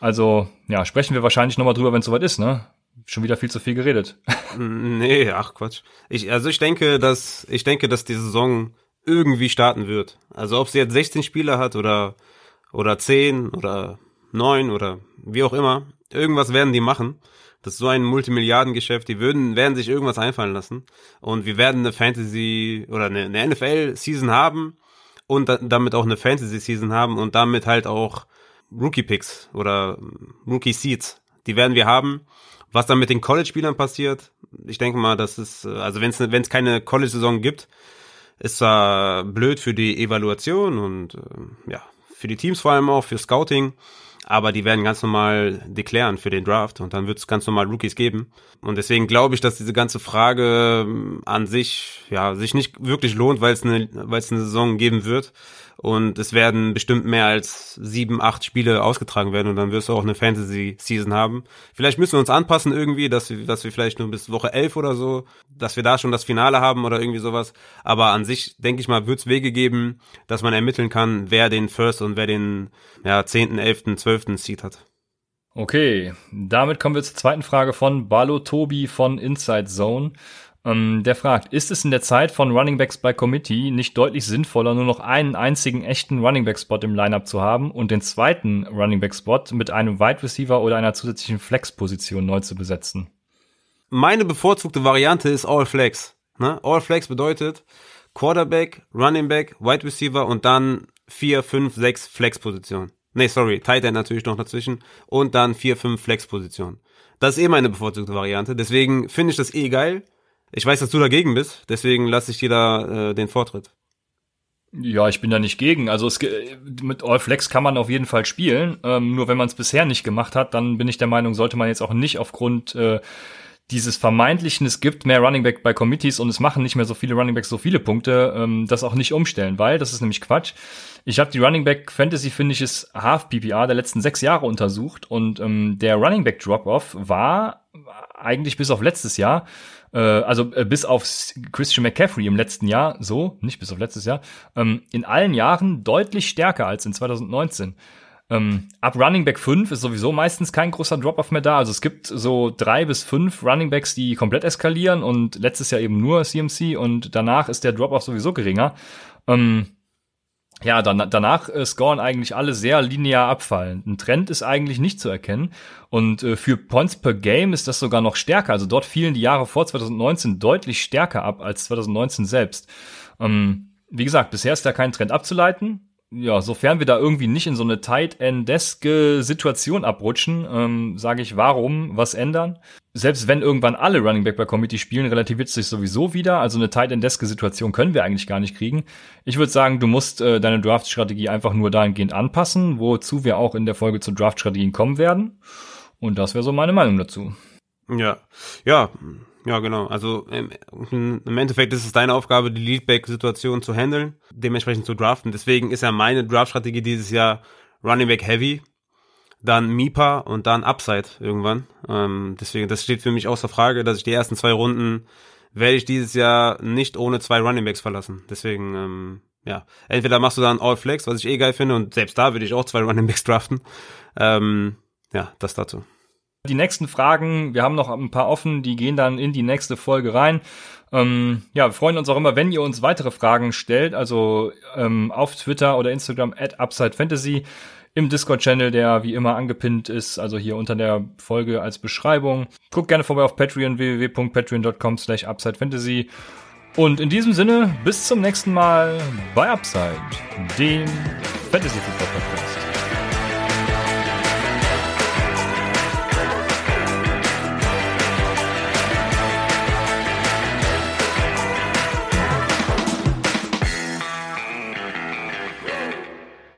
Also, ja, sprechen wir wahrscheinlich nochmal drüber, wenn es soweit ist, ne? Schon wieder viel zu viel geredet. Nee, ach Quatsch. Ich, also ich denke, dass, ich denke, dass die Saison irgendwie starten wird. Also ob sie jetzt 16 Spieler hat oder, oder 10 oder neun oder wie auch immer. Irgendwas werden die machen. Das ist so ein Multimilliardengeschäft. Die würden, werden sich irgendwas einfallen lassen. Und wir werden eine Fantasy oder eine, eine NFL-Season haben und da, damit auch eine Fantasy-Season haben und damit halt auch Rookie-Picks oder Rookie-Seeds. Die werden wir haben. Was dann mit den College-Spielern passiert, ich denke mal, das ist, also wenn es keine College-Saison gibt, ist zwar blöd für die Evaluation und äh, ja, für die Teams vor allem auch, für Scouting aber die werden ganz normal deklären für den Draft und dann wird es ganz normal Rookies geben. Und deswegen glaube ich, dass diese ganze Frage ähm, an sich ja sich nicht wirklich lohnt, weil es eine, weil es eine Saison geben wird. Und es werden bestimmt mehr als sieben, acht Spiele ausgetragen werden und dann wirst du auch eine Fantasy-Season haben. Vielleicht müssen wir uns anpassen irgendwie, dass wir, dass wir vielleicht nur bis Woche elf oder so, dass wir da schon das Finale haben oder irgendwie sowas. Aber an sich, denke ich mal, wird es Wege geben, dass man ermitteln kann, wer den First und wer den ja, zehnten, elften, zwölften Seed hat. Okay, damit kommen wir zur zweiten Frage von Balo Tobi von Inside Zone. Ähm, der fragt, ist es in der Zeit von Running Backs bei Committee nicht deutlich sinnvoller, nur noch einen einzigen echten Running Back Spot im Lineup zu haben und den zweiten Running Back Spot mit einem Wide Receiver oder einer zusätzlichen Flex-Position neu zu besetzen? Meine bevorzugte Variante ist All Flex. Ne? All Flex bedeutet Quarterback, Running Back, Wide Receiver und dann vier, fünf, sechs Flex-Positionen. Nee, sorry, Tight End natürlich noch dazwischen und dann vier, fünf Flex-Positionen. Das ist eh meine bevorzugte Variante. Deswegen finde ich das eh geil. Ich weiß, dass du dagegen bist, deswegen lasse ich dir da äh, den Vortritt. Ja, ich bin da nicht gegen. Also es, mit All Flex kann man auf jeden Fall spielen. Ähm, nur wenn man es bisher nicht gemacht hat, dann bin ich der Meinung, sollte man jetzt auch nicht aufgrund äh, dieses vermeintlichen, es gibt mehr Running Back bei Committees und es machen nicht mehr so viele Running Backs so viele Punkte, ähm, das auch nicht umstellen, weil das ist nämlich Quatsch. Ich habe die Running Back Fantasy, finde ich, ist Half PPR der letzten sechs Jahre untersucht und ähm, der Running Back Drop-Off war eigentlich bis auf letztes Jahr also äh, bis auf Christian McCaffrey im letzten Jahr, so, nicht bis auf letztes Jahr, ähm, in allen Jahren deutlich stärker als in 2019. Ähm, ab Running Back 5 ist sowieso meistens kein großer Drop-off mehr da. Also es gibt so drei bis fünf Running Backs, die komplett eskalieren und letztes Jahr eben nur CMC und danach ist der Drop-off sowieso geringer. Ähm, ja, dann, danach äh, scoren eigentlich alle sehr linear abfallen. Ein Trend ist eigentlich nicht zu erkennen. Und äh, für Points per Game ist das sogar noch stärker. Also dort fielen die Jahre vor 2019 deutlich stärker ab als 2019 selbst. Ähm, wie gesagt, bisher ist da kein Trend abzuleiten. Ja, sofern wir da irgendwie nicht in so eine tight endeske Situation abrutschen, ähm, sage ich, warum was ändern? Selbst wenn irgendwann alle Running Back bei Committee spielen, relativiert sich sowieso wieder. Also eine tight endeske Situation können wir eigentlich gar nicht kriegen. Ich würde sagen, du musst äh, deine Draft-Strategie einfach nur dahingehend anpassen, wozu wir auch in der Folge zu Draft-Strategien kommen werden. Und das wäre so meine Meinung dazu. Ja, ja, ja, genau. Also im, im Endeffekt ist es deine Aufgabe, die Leadback-Situation zu handeln, dementsprechend zu draften. Deswegen ist ja meine Draft-Strategie dieses Jahr Running Back Heavy, dann MIPA und dann Upside irgendwann. Ähm, deswegen, das steht für mich außer Frage, dass ich die ersten zwei Runden werde ich dieses Jahr nicht ohne zwei Running Backs verlassen. Deswegen, ähm, ja, entweder machst du dann All Flex, was ich eh geil finde, und selbst da würde ich auch zwei Running Backs draften. Ähm, ja, das dazu. Die nächsten Fragen, wir haben noch ein paar offen, die gehen dann in die nächste Folge rein. Ähm, ja, wir freuen uns auch immer, wenn ihr uns weitere Fragen stellt, also ähm, auf Twitter oder Instagram at Upside Fantasy, im Discord-Channel, der wie immer angepinnt ist, also hier unter der Folge als Beschreibung. Guckt gerne vorbei auf Patreon, www.patreon.com slash Upside Fantasy. Und in diesem Sinne, bis zum nächsten Mal bei Upside, dem Fantasy Football Podcast.